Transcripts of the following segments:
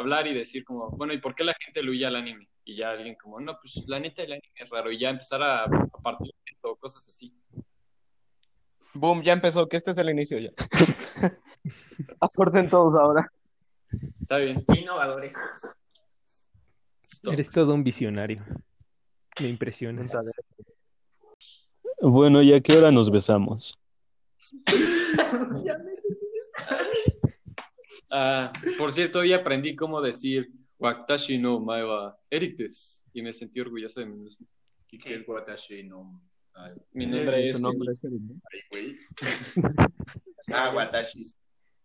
hablar y decir como, bueno, ¿y por qué la gente le huye al anime? Y ya alguien como, no, pues la neta el anime es raro. Y ya empezar a, a partir o cosas así. Boom, ya empezó, que este es el inicio ya. Aporten todos ahora. Está bien. Innovadores. Eres todo un visionario. Me impresionas. Bueno, ¿y a qué hora nos besamos? Ah, por cierto, hoy aprendí cómo decir Watashi no mae wa Eric des", Y me sentí orgulloso de mí mismo. ¿Y qué es Watashi no? Ay, Mi nombre es Su nombre es güey. Ah, Watashi.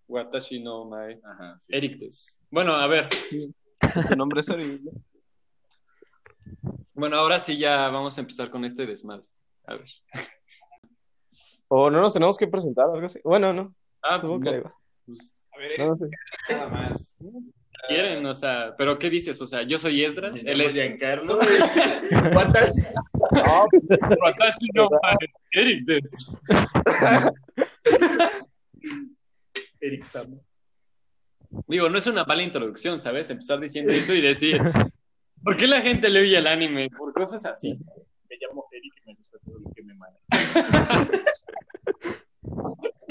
Watashi no mae Ajá, sí. Eric des". Bueno, a ver. Su nombre es Eric, ¿no? Bueno, ahora sí ya vamos a empezar con este desmadre. A ver. O no nos tenemos que presentar, algo así. Bueno, no. Ah, pues, que. Pues, A ver, No, no es sé. nada más. quieren, o sea, pero ¿qué dices? O sea, yo soy Esdras, él es Giancarlo. Eric des". Eric Sama. Digo, no es una mala introducción, ¿sabes? Empezar diciendo eso y decir, ¿por qué la gente le oye el anime? Por cosas así. Me llamo Eric y me gusta todo lo que me manda.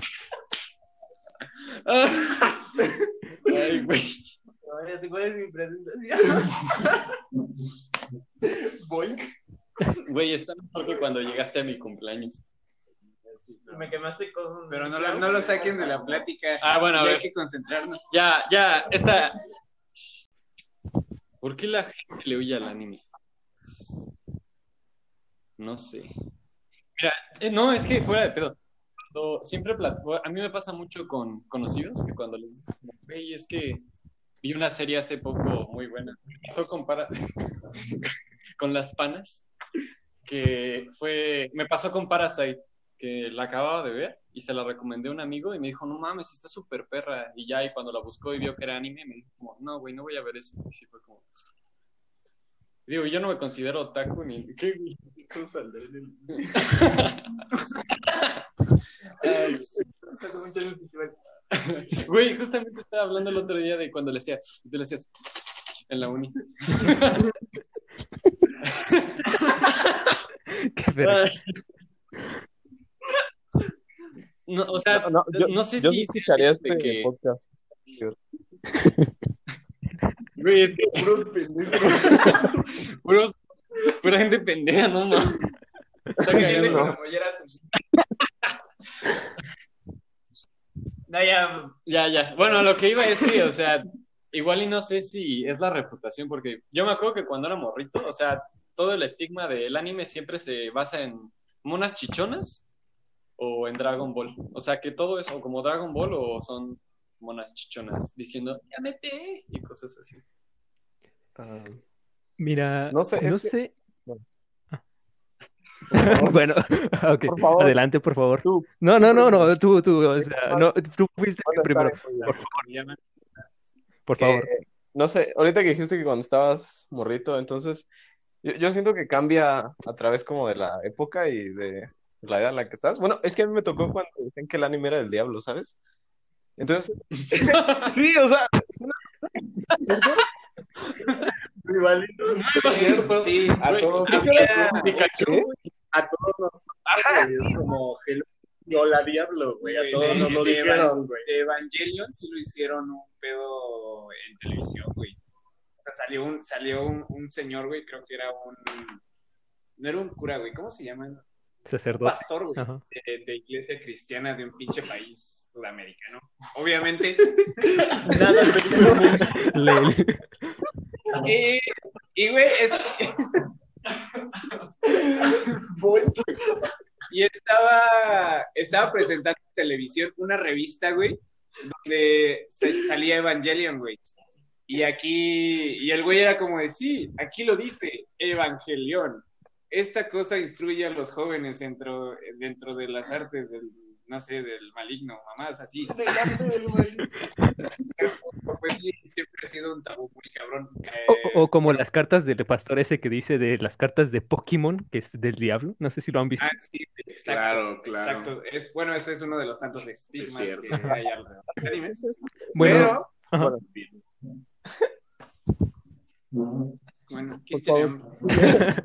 Ay, güey. ¿Cuál es mi presentación? Boink. Güey, está mejor que cuando llegaste a mi cumpleaños. Me quemaste con. Pero no, la- no lo saquen de la plática. Ah, bueno, a Ya ver. hay que concentrarnos. Ya, ya, esta. ¿Por qué la gente le oye al anime? No sé. Mira, eh, no, es que fuera de pedo. Siempre plat- a mí me pasa mucho con conocidos que cuando les digo, güey, es que vi una serie hace poco muy buena. Eso compara con las panas, que fue, me pasó con Parasite, que la acababa de ver y se la recomendé a un amigo y me dijo, no mames, está súper perra. Y ya, y cuando la buscó y vio que era anime, me dijo no, güey, no voy a ver eso. Y sí fue como... Digo, yo no me considero otaku ni... ¿Qué, del- Ay, Güey, justamente estaba hablando el otro día de cuando le hacía, tú le hacías en la uni. Qué verga. No, o sea, No, no, no, yo, sé yo si sí escucharía de este que- podcast. Güey, es que puros, pura gente pendeja, no. Está. No. No, ya. Ya, ya. Bueno, lo que iba es que, o sea, igual y no sé si es la reputación, porque yo me acuerdo que cuando era morrito, o sea, todo el estigma del anime siempre se basa en monas chichonas o en Dragon Ball. O sea, que todo es o como Dragon Ball o son monas chichonas diciendo, ya mete, y cosas así. Ah, Mira, No sé, no que- sé. Bueno. Bueno, ok, Por favor. adelante, por favor. tú. No, no, no, no, tú, tú, o sea, no, tú fuiste ¿dónde primero, por favor, por favor. no sé, ahorita que dijiste que cuando estabas morrito, entonces yo, yo siento que cambia a través como de la época y de la edad en la que estás. Bueno, es que a mí me tocó cuando decían que el anime era del diablo, ¿sabes? Entonces, sí, o sea, Sí, a Güey, todos. había- Pikachu, ¿Qué? a todos nos como Hello, Hola Diablo, güey. A todos nos lo de, dijeron, güey. Evangelion sí lo hicieron un pedo en televisión, güey. O sea, salió un, salió un, un señor, güey, creo que era un... No era un cura, güey, ¿cómo se llama? Sacerdote. pastor, de, de iglesia cristiana de un pinche país sudamericano. Obviamente. Nada y, y, güey, es... Y estaba, estaba presentando en televisión una revista, güey, donde salía Evangelion, güey. Y aquí, y el güey era como de, sí, aquí lo dice, Evangelion. Esta cosa instruye a los jóvenes dentro, dentro de las artes del, no sé, del maligno, mamás así. Pues sí, siempre ha sido un tabú muy cabrón. Eh, O, o como las cartas del pastor ese que dice de las cartas de Pokémon, que es del diablo. No sé si lo han visto. Ah, sí, exacto. Claro, claro. Exacto. Es, bueno, ese es uno de los tantos estigmas Es que hay alrededor Pero. Bueno, Bueno.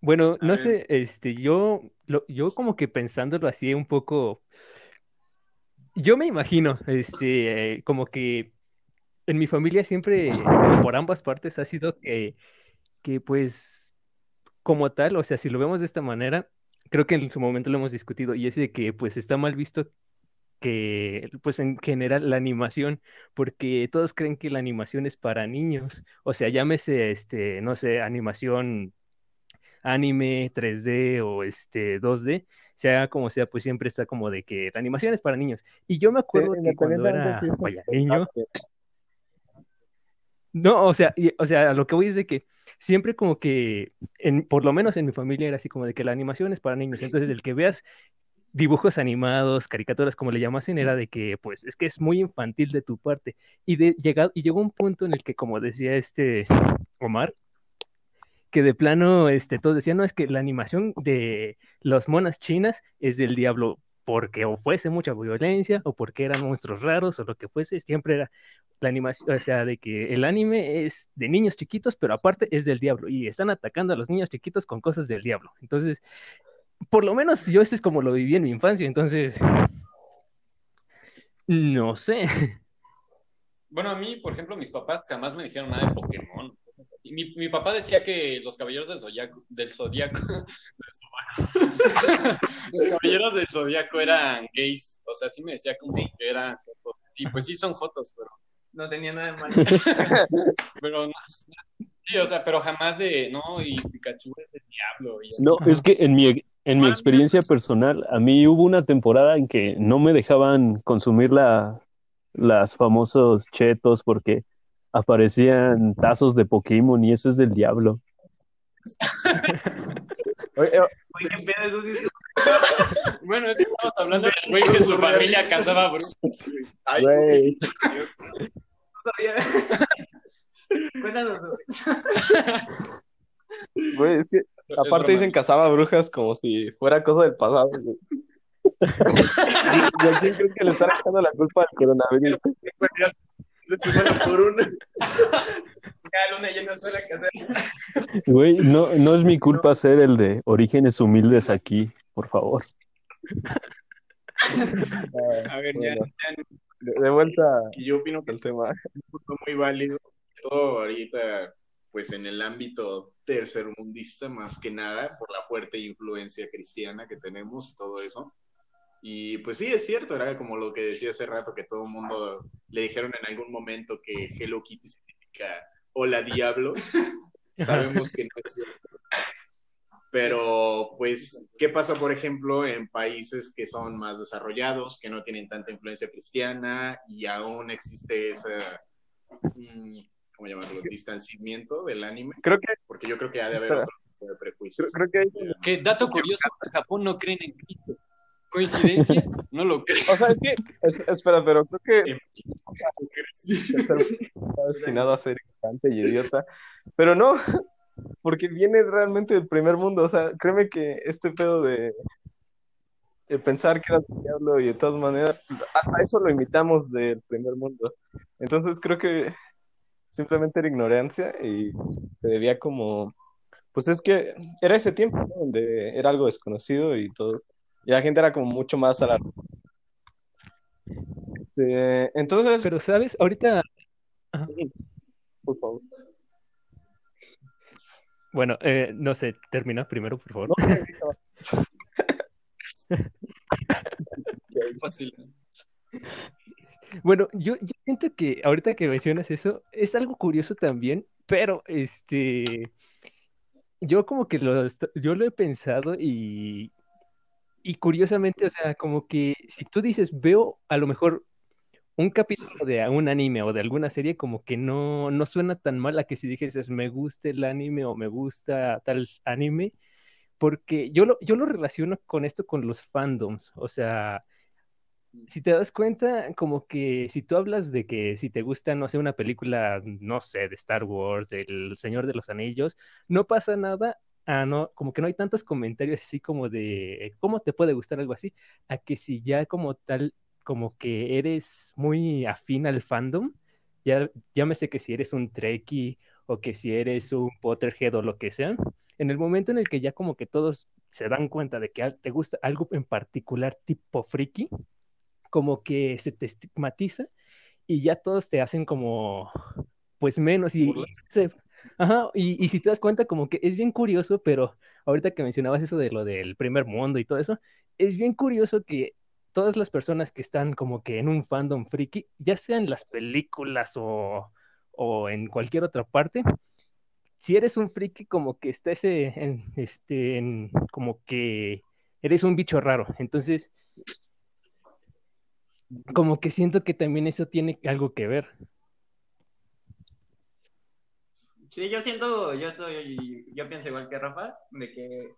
Bueno, no sé, este, yo, lo- yo como que pensándolo así un poco, yo me imagino, este, eh, como que en mi familia siempre, por ambas partes ha sido que, que pues, como tal, o sea, si lo vemos de esta manera, creo que en su momento lo hemos discutido, y es de que pues está mal visto que, pues en general, la animación, porque todos creen que la animación es para niños, o sea, llámese, este, no sé, animación anime 3D o este 2D, sea como sea, pues siempre está como de que la animación es para niños. Y yo me Sí, acuerdo que cuando era si es vaya, un niño, personaje. no, o sea, y- o sea, lo que voy es de que siempre como que, en, por lo menos en mi familia era así como de que la animación es para niños. Entonces, el que veas dibujos animados, caricaturas, como le llamasen, era de que, pues, es que es muy infantil de tu parte. Y, de, llegado, y llegó un punto en el que, como decía este Omar, que de plano, este, todos decían, no, es que la animación de las monas chinas es del diablo, porque o fuese mucha violencia, o porque eran monstruos raros, o lo que fuese, siempre era la animación, o sea, de que el anime es de niños chiquitos, pero aparte es del diablo, y están atacando a los niños chiquitos con cosas del diablo. Entonces, por lo menos yo ese es como lo viví en mi infancia, entonces, no sé. Bueno, a mí, por ejemplo, mis papás jamás me dijeron nada de Pokémon. Y mi, mi papá decía que los caballeros del zodiaco, del zodiaco, los caballeros del zodiaco eran gays. O sea, sí me decía como que eran jotos. Sí, pues sí son jotos, pero, No tenía nada de malo. pero no. Sí, o sea, pero jamás de, no, y Pikachu es el diablo. Y. No, es que en mi, en mi experiencia personal, a mí hubo una temporada en que no me dejaban consumir la, las famosos chetos porque aparecían tazos de Pokémon y eso es del diablo. Oye, Oye, qué pedo, eso sí es- Bueno, es que estamos hablando del güey que su familia cazaba brujas. güey, no sabía. Cuéntanos güey, es que aparte dicen cazaba brujas como si fuera cosa del pasado. güey. ¿Y a quién crees que le están echando la culpa al coronavirus? Se fueron por una. Cada luna sola que hacer. Güey, no, no es mi culpa ser el de orígenes humildes aquí, por favor. A ver, ya, Bueno, ya de, de vuelta yo opino que es tema. un punto muy válido. Todo ahorita, pues en el ámbito tercermundista, más que nada, por la fuerte influencia cristiana que tenemos y todo eso. Y pues sí, es cierto, era como lo que decía hace rato, que todo el mundo le dijeron en algún momento que Hello Kitty significa hola diablo. Sabemos que no es cierto. Pero, pues, ¿qué pasa, por ejemplo, en países que son más desarrollados, que no tienen tanta influencia cristiana y aún existe ese, mm, ¿cómo llamarlo?, distanciamiento del anime? Creo que, Porque yo creo que ha de haber Espera. otro tipo de prejuicios. creo, creo que hay- Que dato curioso, en Japón no creen en Cristo. ¿Coincidencia? No lo creo. o sea, es que, es- espera, pero creo que el está destinado a ser ignorante y idiota, pero no, porque viene realmente del primer mundo, o sea, créeme que este pedo de, de pensar que era el diablo y de todas maneras, hasta eso lo imitamos del primer mundo, entonces creo que simplemente era ignorancia y se debía como, pues es que era ese tiempo, ¿no? donde era algo desconocido y todo, y la gente era como mucho más a la... Este, entonces, Pero, ¿sabes? Ahorita, por favor. bueno, eh, no sé, termina primero, por favor. Fácil. Bueno, yo, yo siento que ahorita que mencionas eso, es algo curioso también, pero este, yo como que lo, yo lo he pensado y, y curiosamente, o sea, como que si tú dices, veo a lo mejor un capítulo de un anime o de alguna serie, como que no, no suena tan mal a que si dijeses, me gusta el anime o me gusta tal anime, porque yo lo, yo lo relaciono con esto con los fandoms, o sea si te das cuenta, como que si tú hablas de que si te gusta, no sé, una película, no sé, de Star Wars, del Señor de los Anillos, no pasa nada, ah, no, como que no hay tantos comentarios así como de cómo te puede gustar algo así, a que si ya como tal como que eres muy afín al fandom, ya, ya me sé que si eres un Trekkie o que si eres un Potterhead o lo que sea, en el momento en el que ya como que todos se dan cuenta de que te gusta algo en particular tipo friki, como que se te estigmatiza y ya todos te hacen como pues menos y, se, Ajá, y, y, si te das cuenta, como que es bien curioso, pero ahorita que mencionabas eso de lo del primer mundo y todo eso, es bien curioso que todas las personas que están como que en un fandom friki, ya sea en las películas o, o en cualquier otra parte, si eres un friki, como que estés en, este, en, como que eres un bicho raro. Entonces, como que siento que también eso tiene algo que ver. Sí, yo siento, yo estoy, yo pienso igual que Rafa, de que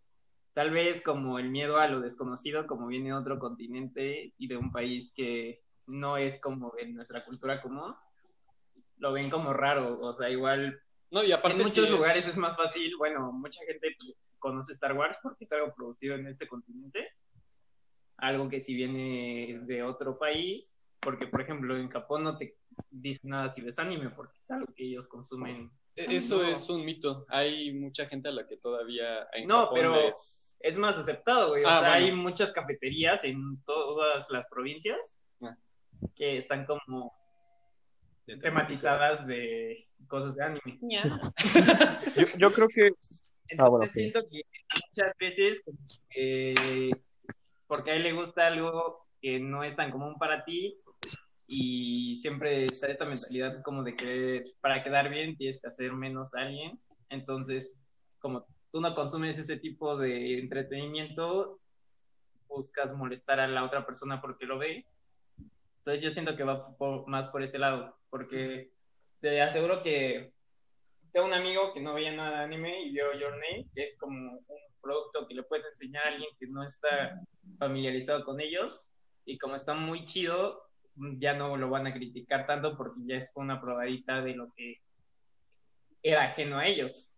tal vez como el miedo a lo desconocido, como viene de otro continente y de un país que no es como en nuestra cultura común, lo ven como raro, o sea, igual no, y aparte en muchos sí lugares es... es más fácil, bueno, mucha gente conoce Star Wars porque es algo producido en este continente, algo que si viene de otro país, porque por ejemplo en Japón no te dice nada si ves anime porque es algo que ellos consumen. E-, Eso no. es un mito. Hay mucha gente a la que todavía en No, Japón pero les- es más aceptado, güey. O Ah, sea, bueno. hay muchas cafeterías en todas las provincias Ah. que están como tematizadas de cosas de anime. Yo, yo creo que. Ah, bueno, Entonces siento que muchas veces, que porque a él le gusta algo que no es tan común para ti y siempre está esta mentalidad como de que para quedar bien tienes que hacer menos a alguien. Entonces, como tú no consumes ese tipo de entretenimiento, buscas molestar a la otra persona porque lo ve. Entonces yo siento que va por- más por ese lado, porque te aseguro que tengo un amigo que no veía nada de anime y vio Your Name, que es como un producto que le puedes enseñar a alguien que no está familiarizado con ellos y como está muy chido, ya no lo van a criticar tanto porque ya es una probadita de lo que era ajeno a ellos.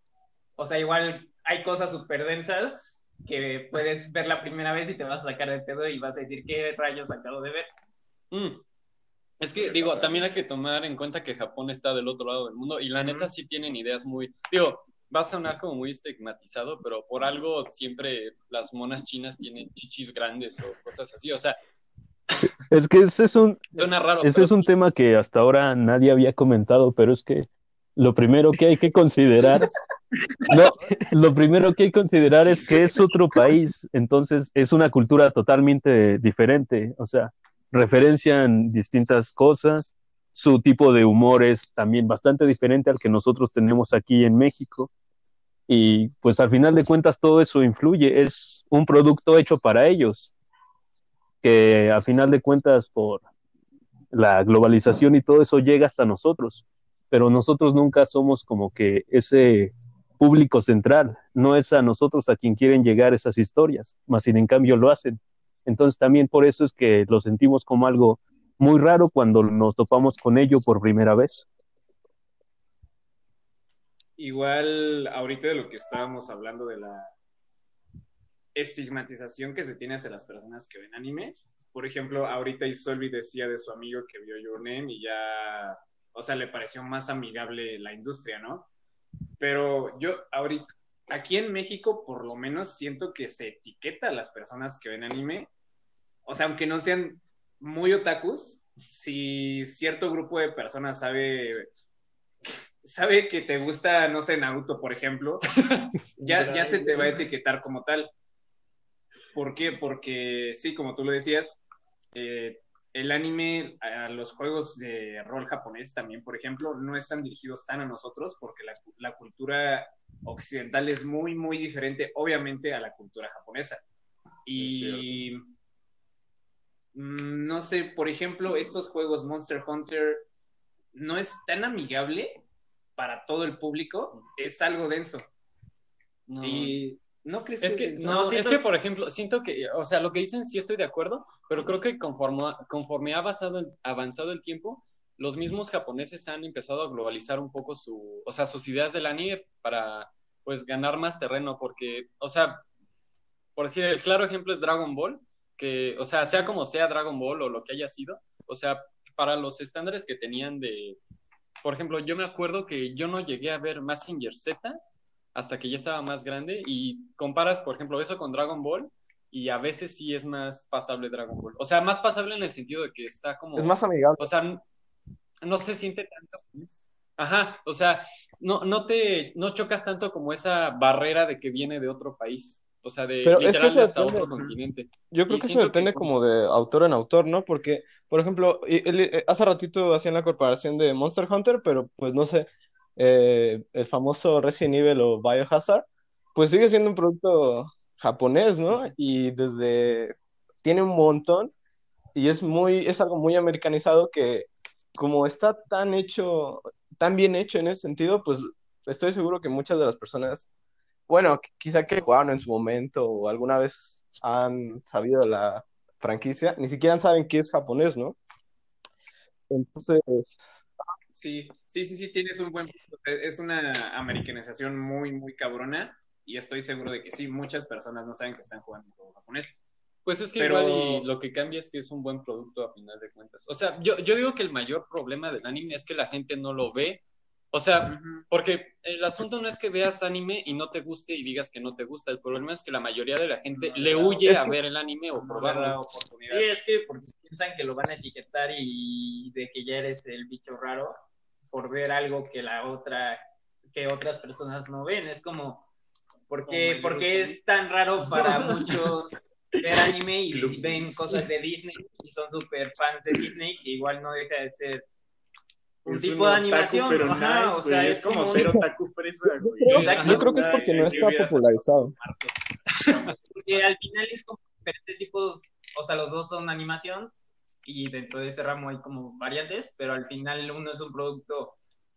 O sea, igual hay cosas súper densas que puedes ver la primera vez y te vas a sacar de pedo y vas a decir qué rayos acabo de ver. Mm. Es que, digo, también hay que tomar en cuenta que Japón está del otro lado del mundo y la neta Ujú. sí tienen ideas muy... Digo, va a sonar como muy estigmatizado, pero por algo siempre las monas chinas tienen chichis grandes o cosas así. O sea, Es que ese es un, raro. ese pero- es un tema que hasta ahora nadie había comentado, pero es que lo primero que hay que considerar, no, lo primero que hay que considerar es que es otro país, entonces es una cultura totalmente diferente, o sea, referencian distintas cosas, su tipo de humor es también bastante diferente al que nosotros tenemos aquí en México. Y pues al final de cuentas todo eso influye, es un producto hecho para ellos, que a final de cuentas por la globalización y todo eso llega hasta nosotros, pero nosotros nunca somos como que ese público central, no es a nosotros a quien quieren llegar esas historias, más sin en cambio lo hacen. Entonces también por eso es que lo sentimos como algo muy raro cuando nos topamos con ello por primera vez. Igual, ahorita de lo que estábamos hablando de la estigmatización que se tiene hacia las personas que ven anime. Por ejemplo, ahorita Isolvi decía de su amigo que vio Your y ya, o sea, le pareció más amigable la industria, ¿no? Pero yo ahorita, aquí en México, por lo menos siento que se etiqueta a las personas que ven anime. O sea, aunque no sean muy otakus, si cierto grupo de personas sabe sabe que te gusta, no sé, Naruto, por ejemplo, ya, ya se te va a etiquetar como tal. ¿Por qué? Porque sí, como tú lo decías, eh, el anime, a los juegos de rol japonés también, por ejemplo, no están dirigidos tan a nosotros porque la, la cultura occidental es muy, muy diferente, obviamente, a la cultura japonesa. Y no sé, por ejemplo, estos juegos Monster Hunter no es tan amigable para todo el público, es algo denso. No. Y no crees Es que no, es que, por ejemplo, siento que, o sea, lo que dicen sí estoy de acuerdo, pero creo que conforme, conforme ha avanzado el, avanzado el tiempo, los mismos japoneses han empezado a globalizar un poco su, o sea, sus ideas del anime para, pues, ganar más terreno, porque, o sea, por decir, el claro ejemplo es Dragon Ball. Que, o sea, sea como sea Dragon Ball o lo que haya sido, o sea, para los estándares que tenían de, por ejemplo, yo me acuerdo que yo no llegué a ver Massinger Z hasta que ya estaba más grande y comparas, por ejemplo, eso con Dragon Ball y a veces sí es más pasable Dragon Ball. O sea, más pasable en el sentido de que está como... Es más amigable. O sea, no se siente tanto. Ajá, o sea, no, no te, no chocas tanto como esa barrera de que viene de otro país. O sea, de Pero es que eso hasta depende. otro continente. Yo creo Y que eso depende que- como de autor en autor, ¿no? Porque, por ejemplo, eh, hace ratito hacían la comparación de Monster Hunter, pero pues no sé, eh, el famoso Resident Evil o Biohazard, pues sigue siendo un producto japonés, ¿no? Y desde, tiene un montón y es muy, es algo muy americanizado que como está tan hecho, tan bien hecho en ese sentido, pues estoy seguro que muchas de las personas bueno, qu- quizá que jugaron en su momento o alguna vez han sabido la franquicia, ni siquiera saben qué es japonés, ¿no? Entonces, Sí, sí, sí, sí, tienes un buen punto. Es es una americanización muy, muy cabrona y estoy seguro de que sí, muchas personas no saben que están jugando un juego japonés. Pues es que Pero- igual y lo que cambia es que es un buen producto a final de cuentas. O sea, yo, yo digo que el mayor problema del anime es que la gente no lo ve. O sea, porque el asunto no es que veas anime y no te guste y digas que no te gusta. El problema es que la mayoría de la gente le huye a que- ver el anime o No dar la oportunidad. Sí, es que porque piensan que lo van a etiquetar y de que ya eres el bicho raro por ver algo que la otra, que otras personas no ven. Es como, ¿por qué, Como por qué el es tan raro para muchos ver anime y ven cosas de Disney y son súper fans de Disney que igual no deja de ser un tipo de animación? pero Ajá, nice, o sea, es, es como ser otaku fresa, güey. Exacto. yo creo que es porque no está popularizado. Porque al final es como diferentes tipos, o sea, los dos son animación y dentro de ese ramo hay como variantes, pero al final uno es un producto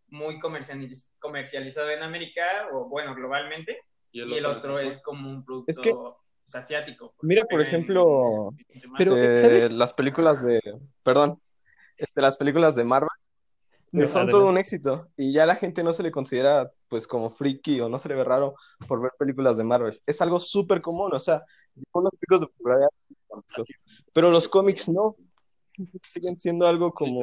muy comercializ- comercializado en América o bueno, globalmente, y el otro, en es como un producto Es que- pues, asiático. Mira, por En- ejemplo, Pero, eh, las películas de, perdón, este, las películas de Marvel No, son todo un éxito y ya la gente no se le considera pues como friki o no se le ve raro por ver películas de Marvel. Es algo súper común, o sea, con los picos de popularidad, pero los cómics no. Siguen siendo algo como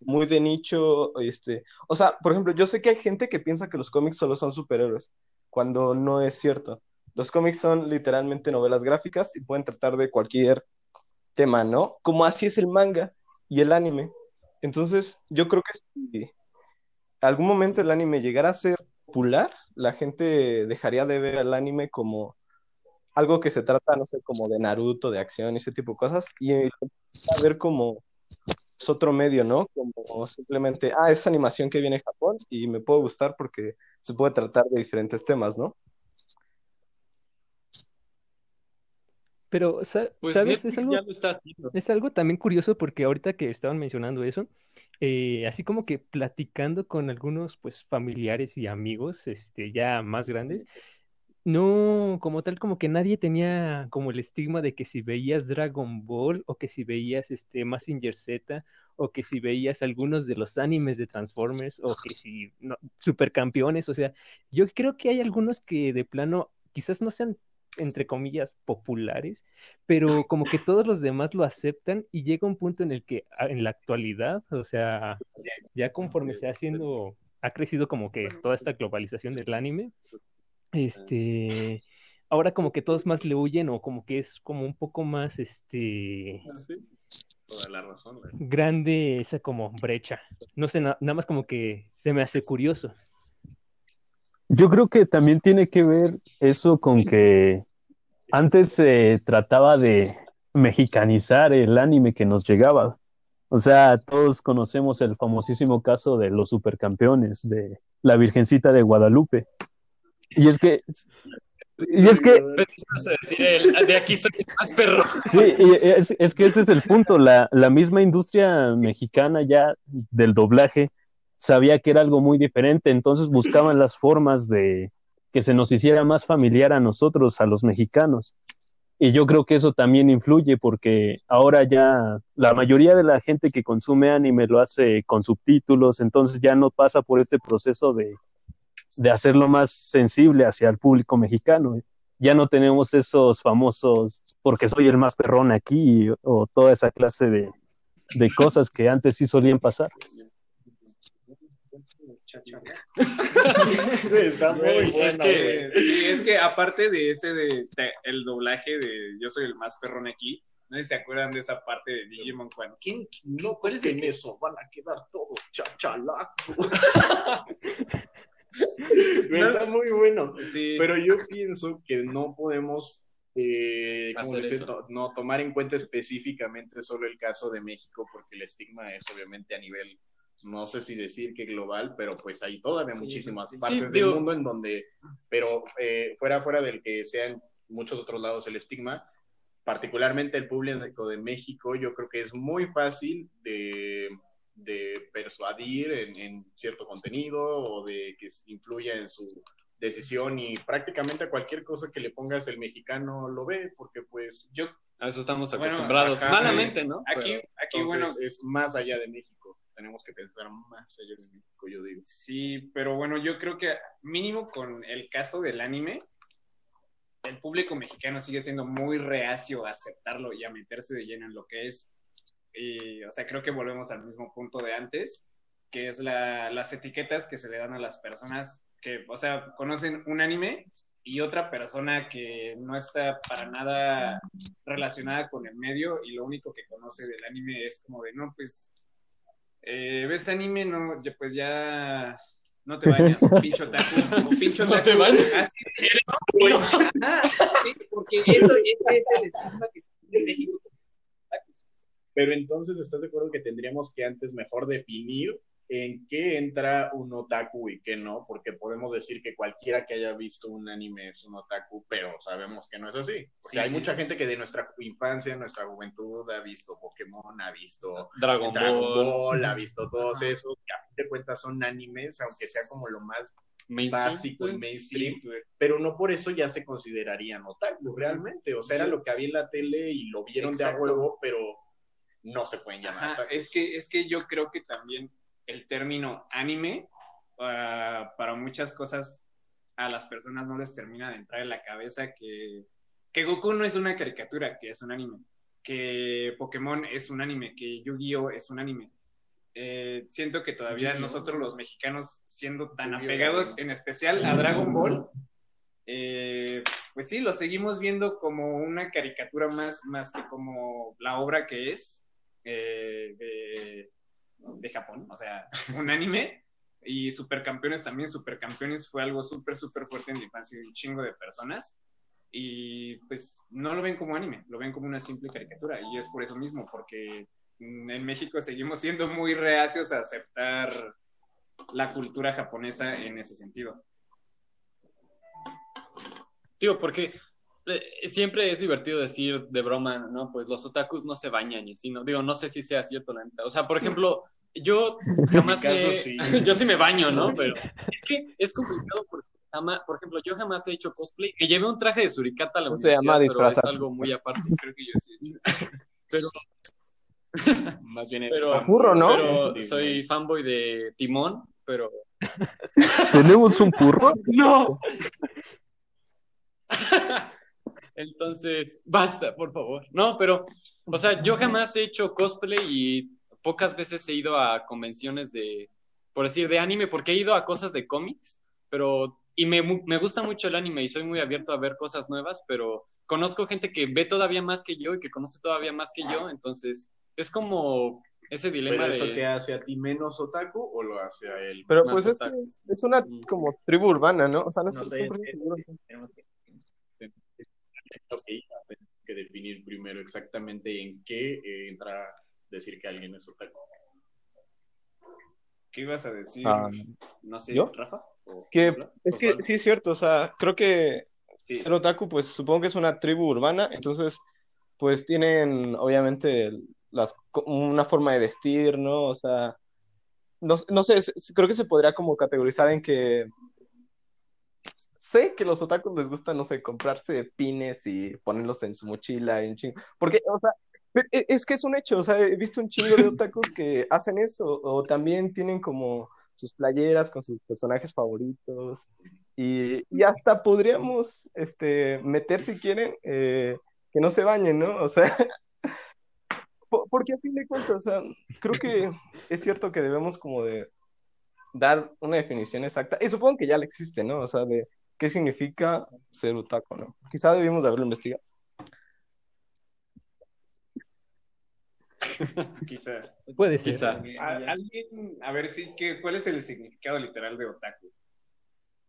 muy de nicho, este, o sea, por ejemplo, yo sé que hay gente que piensa que los cómics solo son superhéroes, cuando no es cierto. Los cómics son literalmente novelas gráficas y pueden tratar de cualquier tema, ¿no? Como así es el manga y el anime. Entonces, yo creo que si algún momento el anime llegara a ser popular, la gente dejaría de ver el anime como algo que se trata, no sé, como de Naruto, de acción ese tipo de cosas, y a ver como es otro medio, ¿no? Como simplemente, ah, es animación que viene de Japón y me puede gustar porque se puede tratar de diferentes temas, ¿no? Pero, Pues ¿sabes? Es algo, ya lo está haciendo. es algo también curioso porque ahorita que estaban mencionando eso, eh, así como que platicando con algunos pues familiares y amigos este, ya más grandes, no, como tal, como que nadie tenía como el estigma de que si veías Dragon Ball o que si veías este Mazinger Z o que si veías algunos de los animes de Transformers o que si no, Supercampeones, o sea, yo creo que hay algunos que de plano quizás no sean entre comillas populares, pero como que todos los demás lo aceptan y llega un punto en el que en la actualidad, o sea, ya conforme se haciendo, ha crecido como que toda esta globalización del anime, este, ahora como que todos más le huyen o como que es como un poco más, este, Toda la razón, grande esa como brecha. No sé, na- nada más como que se me hace curioso. Yo creo que también tiene que ver eso con que antes se trataba de mexicanizar el anime que nos llegaba. O sea, todos conocemos el famosísimo caso de los supercampeones, de la Virgencita de Guadalupe. Y es que, y es que, de aquí soy más perro. sí, y es, es que ese es el punto. La, la misma industria mexicana ya del doblaje sabía que era algo muy diferente, entonces buscaban las formas de que se nos hiciera más familiar a nosotros, a los mexicanos. Y yo creo que eso también influye porque ahora ya la mayoría de la gente que consume anime lo hace con subtítulos, entonces ya no pasa por este proceso de, de hacerlo más sensible hacia el público mexicano. ya no tenemos esos famosos porque soy el más perrón aquí o toda esa clase de, de cosas que antes sí solían pasar. Está muy Güey, es bueno, que-. Sí, es que aparte de ese de, de- el doblaje de Yo soy el más perrón aquí, no sé si se acuerdan de esa parte de Digimon cuando ¿Quién no parece en eso? Van a quedar todos chachalacos. Está muy bueno. sí, Pero yo pienso que no podemos eh, no tomar en cuenta específicamente solo el caso de México, porque el estigma es obviamente a nivel, no sé si decir que global, pero pues hay todavía Sí, muchísimas sí, sí. partes Sí, del digo- mundo en donde, pero eh, fuera fuera del que sea en muchos otros lados el estigma, particularmente el público de México, yo creo que es muy fácil de, de persuadir en, en cierto contenido o de que influya en su decisión y prácticamente a cualquier cosa que le pongas el mexicano lo ve porque pues yo A eso estamos Bueno, acostumbrados. Malamente, ¿no? aquí, Pero- aquí entonces bueno, es más allá de México tenemos que pensar más allá de México yo digo sí, pero bueno, yo creo que mínimo con el caso del anime, el público mexicano sigue siendo muy reacio a aceptarlo y a meterse de lleno en lo que es. Y, o sea, creo que volvemos al mismo punto de antes, que es la- las etiquetas que se le dan a las personas que, o sea, conocen un anime y otra persona que no está para nada relacionada con el medio y lo único que conoce del anime es como de, no, pues, eh, ves anime, no, ya, pues ya no te bañas, pincho taco, o pincho No te bañas. Así, güey. Ajá, sí, porque eso, ese es el estigma que se tiene en México. pero entonces estás de acuerdo que tendríamos que antes mejor definir en qué entra un otaku y qué no, porque podemos decir que cualquiera que haya visto un anime es un otaku, pero sabemos que no es así. Porque Sí, hay sí. mucha gente que de nuestra infancia, nuestra juventud ha visto Pokémon, ha visto Dragon, Dragon Ball, Ball, ha visto todos esos, que a fin de cuentas son animes, aunque sea como lo más mainstream. básico y mainstream, Sí, pero no por eso ya se considerarían otaku realmente. O sea, era lo que había en la tele y lo vieron de a Exacto. huevo, pero no se pueden llamar Ajá, es que, es que yo creo que también el término anime, ah, para muchas cosas, a las personas no les termina de entrar en la cabeza que, que Goku no es una caricatura, que es un anime, que Pokémon es un anime, que Yu-Gi-Oh es un anime. Eh, siento que todavía nosotros los mexicanos, siendo tan Yu-Gi-Oh, apegados en especial a Dragon Ball, eh, pues sí, lo seguimos viendo como una caricatura más, más que como la obra que es eh, de, de Japón, o sea, un anime. Y Supercampeones también, Supercampeones fue algo súper, súper fuerte en la infancia de un chingo de personas. Y pues no lo ven como anime, lo ven como una simple caricatura. Y es por eso mismo, porque en México seguimos siendo muy reacios a aceptar la cultura japonesa en ese sentido. Tío, porque siempre es divertido decir de broma, ¿no? Pues los otakus no se bañan y así, ¿no? Digo, no sé si sea cierto, la neta. O sea, por ejemplo, yo jamás En mi caso, me... sí. yo sí me baño, ¿no? Pero es que es complicado porque jamás, por ejemplo, yo jamás he hecho cosplay. Me llevé un traje de suricata a la se universidad, llama pero es disfrazar. algo muy aparte. Creo que yo sí. Pero, Más bien pero. Furro, ¿no? pero soy fanboy de Timón, pero... ¿Tenemos un purro? ¡No! Entonces, basta, por favor. No, pero, o sea, yo jamás he hecho cosplay y pocas veces he ido a convenciones de, por decir, de anime, porque he ido a cosas de cómics, pero, y me, mu- me gusta mucho el anime y soy muy abierto a ver cosas nuevas, pero conozco gente que ve todavía más que yo y que conoce todavía más que yo, entonces es como ese dilema ¿Pero eso de... te hace a ti menos otaku o lo hace a él? Pero Más pues es, que es, es una Mm. como tribu urbana, ¿no? O sea, no, No estoy sé, 100% seguro. tenemos que- definir primero exactamente en qué eh, entra decir que alguien es otaku. ¿Qué ibas a decir? Ah, no sé, ¿yo? Rafa. ¿O- que es ¿O que sí es cierto, o sea, creo que Sí. ser otaku, pues supongo que es una tribu urbana, entonces, pues tienen obviamente las, una forma de vestir, ¿no? O sea, no, no sé, creo que se podría como categorizar en que sé que los otakus les gusta, no sé, comprarse pines y ponerlos en su mochila y un chingo, porque, o sea, pe- e- es que es un hecho, o sea, he visto un chingo de otakus que hacen eso, o también tienen como sus playeras con sus personajes favoritos. Y, y hasta podríamos este, meter, si quieren, eh, que no se bañen, ¿no? O sea, po- porque a fin de cuentas, o sea, creo que es cierto que debemos como de dar una definición exacta, y supongo que ya la existe, ¿no? O sea, de qué significa ser otaku, ¿no? Quizá debimos de haberlo investigado. Quizá. Puede ser. Quizá. A- Alguien, a ver si, ¿qué, ¿cuál es el significado literal de otaku?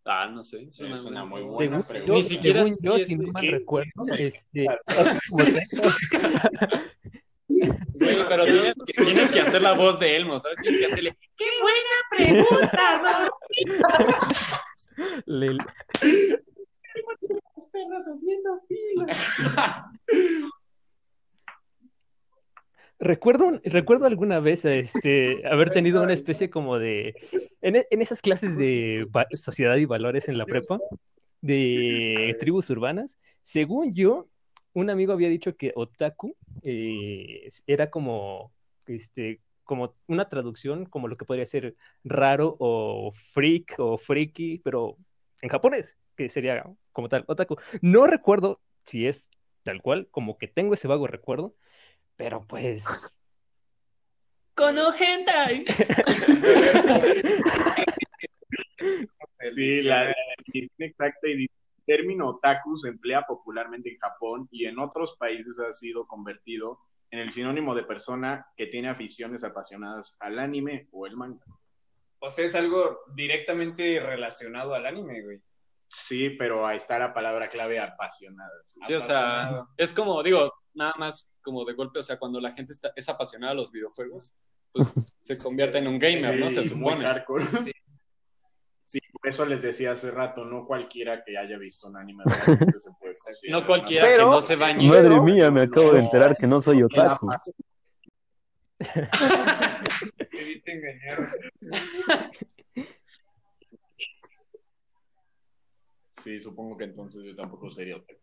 Ah, no sé. Es Es una muy Según buena yo, pregunta. Ni siquiera según yo, si no mal ¿qué? recuerdo, este, pero tienes que, tienes que hacer la voz de Elmo, ¿sabes? Tienes que hacerle. ¡Qué buena pregunta, le- Recuerdo, recuerdo alguna vez este, haber tenido una especie como de, en, esas clases de sociedad y valores en la prepa, de tribus urbanas, según yo, un amigo había dicho que otaku eh, era como, este, como una traducción, como lo que podría ser raro o freak o freaky, pero en japonés, que sería como tal, otaku. No recuerdo si es tal cual, como que tengo ese vago recuerdo, pero pues... ¡Kono hentai! Sí, la, la definición exacta y el término otaku se emplea popularmente en Japón y en otros países ha sido convertido en el sinónimo de persona que tiene aficiones apasionadas al anime o el manga. O sea, es algo directamente relacionado al anime, güey. Sí, pero ahí está la palabra clave apasionada. Sí, o sea, es como, digo, nada más como de golpe, o sea, cuando la gente está, es apasionada a los videojuegos, pues se convierte en un gamer, ¿no? Se supone. Sí. Sí, por eso les decía hace rato, no cualquiera que haya visto un anime realmente se puede No cualquiera Pero- que no se bañe. Madre mía, me acabo de enterar que no soy otaku. Te viste engañar. Sí, supongo que entonces yo tampoco sería otaku.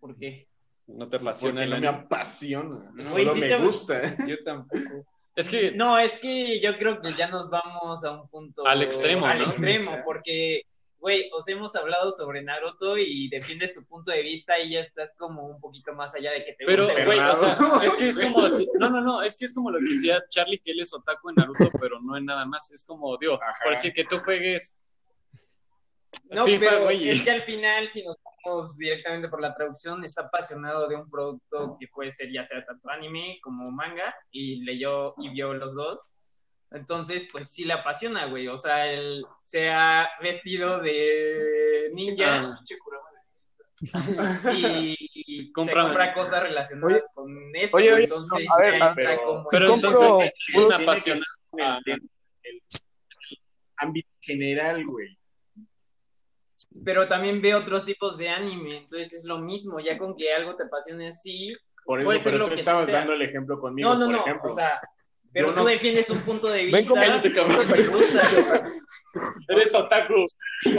¿Por qué? No te apasiona Porque el no me apasiona, Güey, solo sí me te- gusta. Yo tampoco. Es que, No, es que yo creo que ya nos vamos a un punto. Al extremo, Al ¿no? extremo, porque, güey, os hemos hablado sobre Naruto y defiendes tu punto de vista y ya estás como un poquito más allá de que te pero, guste. güey, o sea, es que es como, si- no, no, no, es que es como lo que decía Charlie, que él es otaku en Naruto, pero no en nada más. Es como, digo, Ajá. por decir que tú juegues No, FIFA, pero güey, y- es que al final, si nos vamos directamente por la traducción, está apasionado de un producto que puede ser ya sea tanto anime como manga, y leyó y vio los dos. Entonces, pues sí le apasiona, güey. O sea, él se ha vestido de ninja Ah. y, y Sí, se compra- compra cosas relacionadas con eso. oye, oye, entonces, no, a ver, a- pero- como- Pero entonces es un apasionado. Ah, el, el- el ámbito general, güey. pero también ve otros tipos de anime, entonces es lo mismo, ya con que algo te apasione así. Por eso, pero tú estabas sea. dando el ejemplo conmigo, No, no, por no, ejemplo. o sea, pero Yo tú no- defiendes un punto de Ven vista. cómo- Cállate, cabrón. eso te gusta. Eres otaku.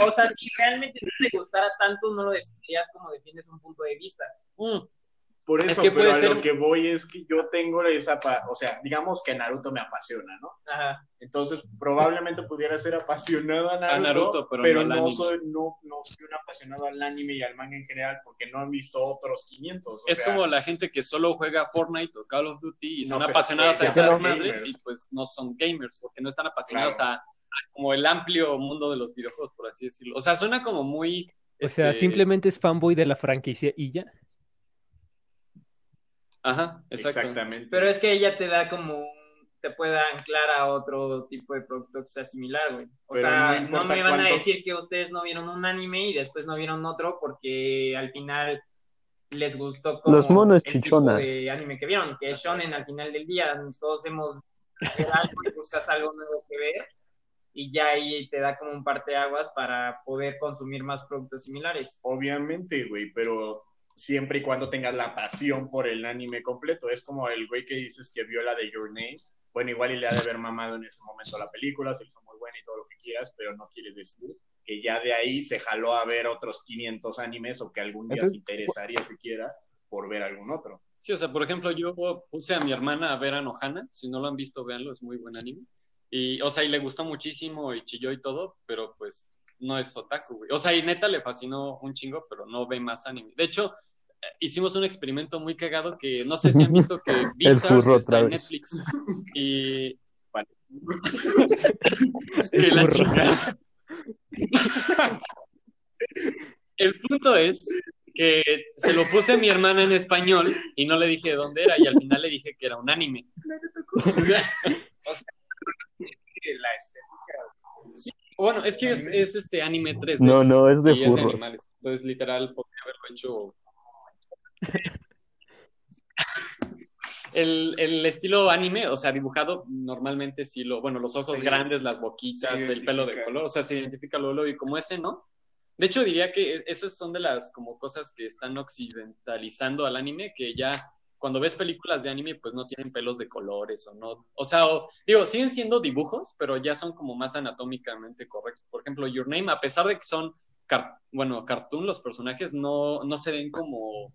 O sea, si realmente no te gustara tanto, no lo defenderías como defiendes un punto de vista. Mm. Por eso, Es que pero puede a ser- lo que voy es que yo tengo esa, pa- o sea, digamos que Naruto me apasiona, ¿no? Ajá. Entonces, probablemente pudiera ser apasionado a Naruto, A Naruto, pero pero, no soy, no, no soy un apasionado al anime y al manga en general porque no han visto otros 500. o Es sea, como la gente que solo juega Fortnite o Call of Duty y son No apasionados a esas madres y pues no son gamers porque no están apasionados Claro. a, a como el amplio mundo de los videojuegos, por así decirlo. O sea, suena como muy... O sea, este, simplemente es fanboy de la franquicia y ya. Ajá, exacto. Exactamente. Pero es que ella te da como un- te puede anclar a otro tipo de producto que sea similar, güey. O Pero sea, no me van a decir que ustedes no vieron un anime y después no vieron otro porque al final les gustó como Los monos el tipo chichonas. de anime que vieron, que es shonen al final del día. Todos hemos algo y buscas algo nuevo que ver y ya ahí te da como un parteaguas para poder consumir más productos similares. Obviamente, güey, pero siempre y cuando tengas la pasión por el anime completo. Es como el güey que dices que vio la de Your Name. Bueno, igual y le ha de haber mamado en ese momento la película, se hizo muy buena y todo lo que quieras, pero no quiere decir que ya de ahí se jaló a ver otros 500 animes o que algún día se interesaría siquiera por ver algún otro. Sí, o sea, por ejemplo, yo puse a mi hermana a ver a Nohana. Si no lo han visto, véanlo, es muy buen anime. Y, o sea, y le gustó muchísimo y chilló y todo, pero pues no es otaku, güey. O sea, y neta le fascinó un chingo, pero no ve más anime. De hecho, eh, hicimos un experimento muy cagado que no sé si han visto que Beastars está en. Netflix. Y. Vale. que la chingada. El punto es que se lo puse a mi hermana en español y no le dije de dónde era y al final le dije que era un anime. La estética. Bueno, es que es, es este anime 3D. No, no, es de y es de animales. Entonces, literal, podría haberlo hecho. El, el estilo anime, o sea, dibujado, normalmente sí lo. Bueno, los ojos Sí. grandes, las boquitas, el pelo de color, o sea, se identifica luego y como ese, ¿no? De hecho, diría que esas son de las como cosas que están occidentalizando al anime, que ya cuando ves películas de anime, pues no tienen pelos de colores o no. O sea, o- digo, siguen siendo dibujos, pero ya son como más anatómicamente correctos. Por ejemplo, Your Name, a pesar de que son, car- bueno, cartoon, los personajes no, no se ven como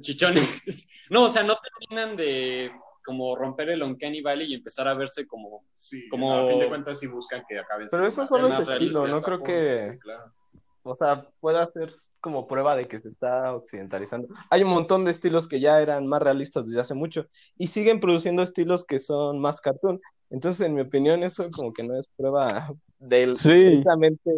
chichones. No, o sea, no terminan de como romper el Uncanny Valley y empezar a verse como Sí, Como- a fin de cuentas sí buscan que acaben Pero eso solo es más estilo, no creo que, Sí, claro. O sea, pueda ser como prueba de que se está occidentalizando. Hay un montón de estilos que ya eran más realistas desde hace mucho y siguen produciendo estilos que son más cartoon. Entonces, en mi opinión, eso como que no es prueba del Sí. precisamente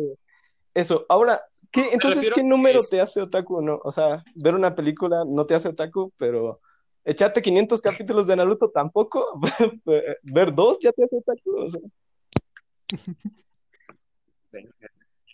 eso. Ahora, ¿qué, entonces, ¿qué a número te hace otaku? No, o sea, ver una película no te hace otaku, pero echarte 500 capítulos de Naruto tampoco. ver dos ya te hace otaku. O sea,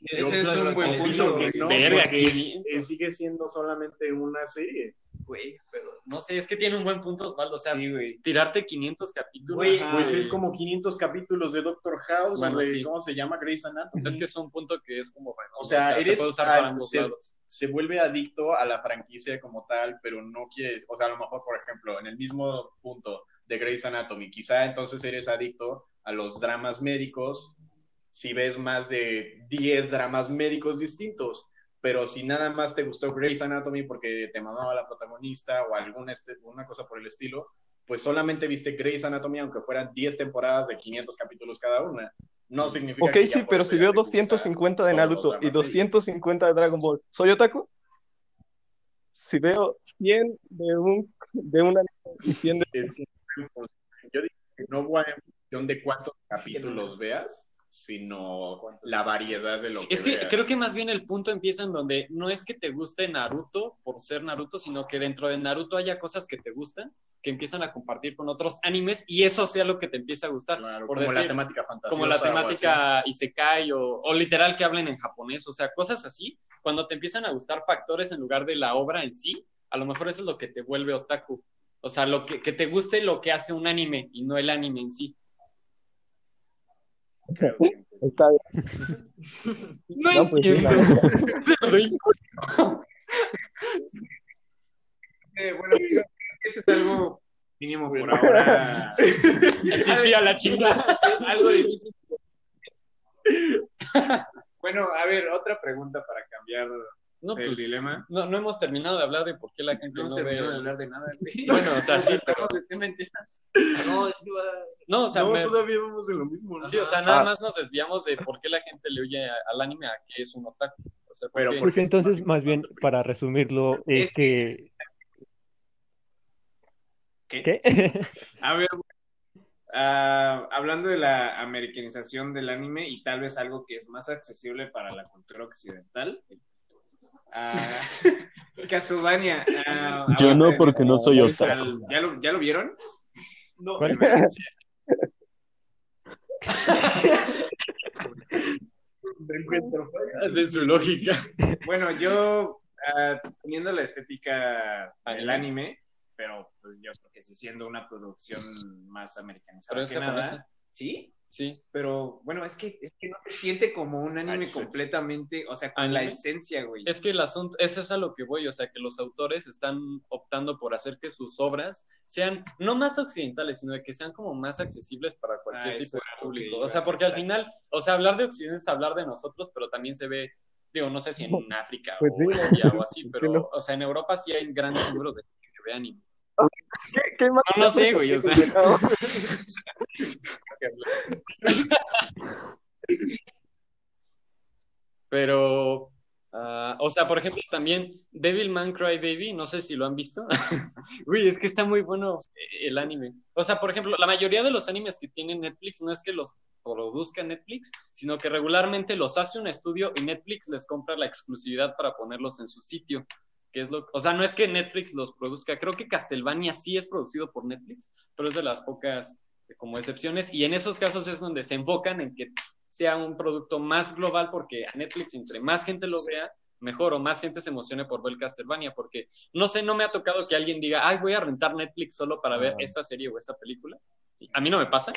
Ese es un buen punto. que no, Verga, porque es- 500. es- sigue siendo solamente una serie. güey, pero no sé, es que tiene un buen punto Osvaldo, o sea, Sí, tirarte 500 capítulos. Güey, ajá, Pues güey. es como 500 capítulos de Doctor House Bueno, o de, sí. ¿cómo se llama? Grey's Anatomy. Es que es un punto que es como, bueno, O sea, se eres puede usar para ambos se, lados. se vuelve adicto a la franquicia como tal, pero no quieres, o sea, a lo mejor, por ejemplo, en el mismo punto de Grey's Anatomy, quizá entonces eres adicto a los dramas médicos si ves más de 10 dramas médicos distintos. Pero si nada más te gustó Grey's Anatomy porque te mamaba la protagonista o alguna este, una cosa por el estilo, pues solamente viste Grey's Anatomy aunque fueran 10 temporadas de 500 capítulos cada una. No significa Ok, que sí, pero si veo te gusta 250 de Naruto y dramas médicos. 250 de Dragon Ball, ¿soy otaku? Si veo 100 de un de una y 100 de... Yo digo que no va en función de cuántos capítulos veas, sino la variedad de lo que Es que veas. creo que más bien el punto empieza en donde no es que te guste Naruto por ser Naruto, sino que dentro de Naruto haya cosas que te gustan, que empiezan a compartir con otros animes y eso sea lo que te empieza a gustar. Claro, por como decir, la temática fantasiosa. como la temática Isekai o, o literal que hablen en japonés, o sea, cosas así, cuando te empiezan a gustar factores en lugar de la obra en sí, a lo mejor eso es lo que te vuelve otaku. O sea, lo que, que te guste lo que hace un anime y no el anime en sí. Está bien. No, No, pues sí, entiendo. la- Eh, bueno, creo que eso es algo mínimo por ahora. Sí, sí, a la chingada. algo difícil. Bueno, a ver, otra pregunta para cambiar No, el pues, dilema. no, no hemos terminado de hablar de por qué la gente No no, hemos ve... terminado de hablar de nada, güey. Bueno, o sea, sí, pero... De. No, es que va. No, o sea, no, me- todavía vamos en lo mismo. ¿no? sí, o sea, nada Ah. más nos desviamos de por qué la gente le huye al anime a que es un otaku. O sea, Pero, porque- ¿por Pues entonces, más bien, para resumirlo, es Es que- que... ¿Qué? ¿Qué? A ver, ah, hablando de la americanización del anime y tal vez algo que es más accesible para la cultura occidental. Ah, Castlevania. ah, Yo no, porque no soy ¿Ya otaku. ¿Ya lo, ya lo vieron? No, es su lógica. Bueno, yo ah, teniendo la estética del Anime. pero pues yo creo que sí siendo una producción más americanizada Pero es que nada. Sí, Sí. pero bueno, es que, es que no se siente como un anime Access. completamente, o sea, con la ¿Anime? esencia, güey. Es que el asunto, eso es a lo que voy, o sea, que los autores están optando por hacer que sus obras sean no más occidentales, sino que sean como más accesibles para cualquier Ah, tipo de público. O sea, porque al final, o sea, hablar de Occidente es hablar de nosotros, pero también se ve, digo, no sé si en África Pues o sí, en India o así, ¿por qué pero, no? o sea, en Europa sí hay grandes números de gente que ve anime. ¿Qué- qué más- No, no sé, güey, o sea. Pero, ah, o sea, por ejemplo, también Devil Man Cry Baby, no sé si lo han visto. Uy, es que está muy bueno eh, el anime. O sea, por ejemplo, la mayoría de los animes que tienen Netflix no es que los produzca Netflix, sino que regularmente los hace un estudio y Netflix les compra la exclusividad para ponerlos en su sitio. Que es lo, o sea, no es que Netflix los produzca, creo que Castlevania sí es producido por Netflix, pero es de las pocas como excepciones y en esos casos es donde se enfocan en que sea un producto más global porque a Netflix entre más gente lo vea, mejor o más gente se emocione por ver Castlevania porque no sé, no me ha tocado que alguien diga, ay, voy a rentar Netflix solo para ver esta serie o esta película. A mí no me pasa,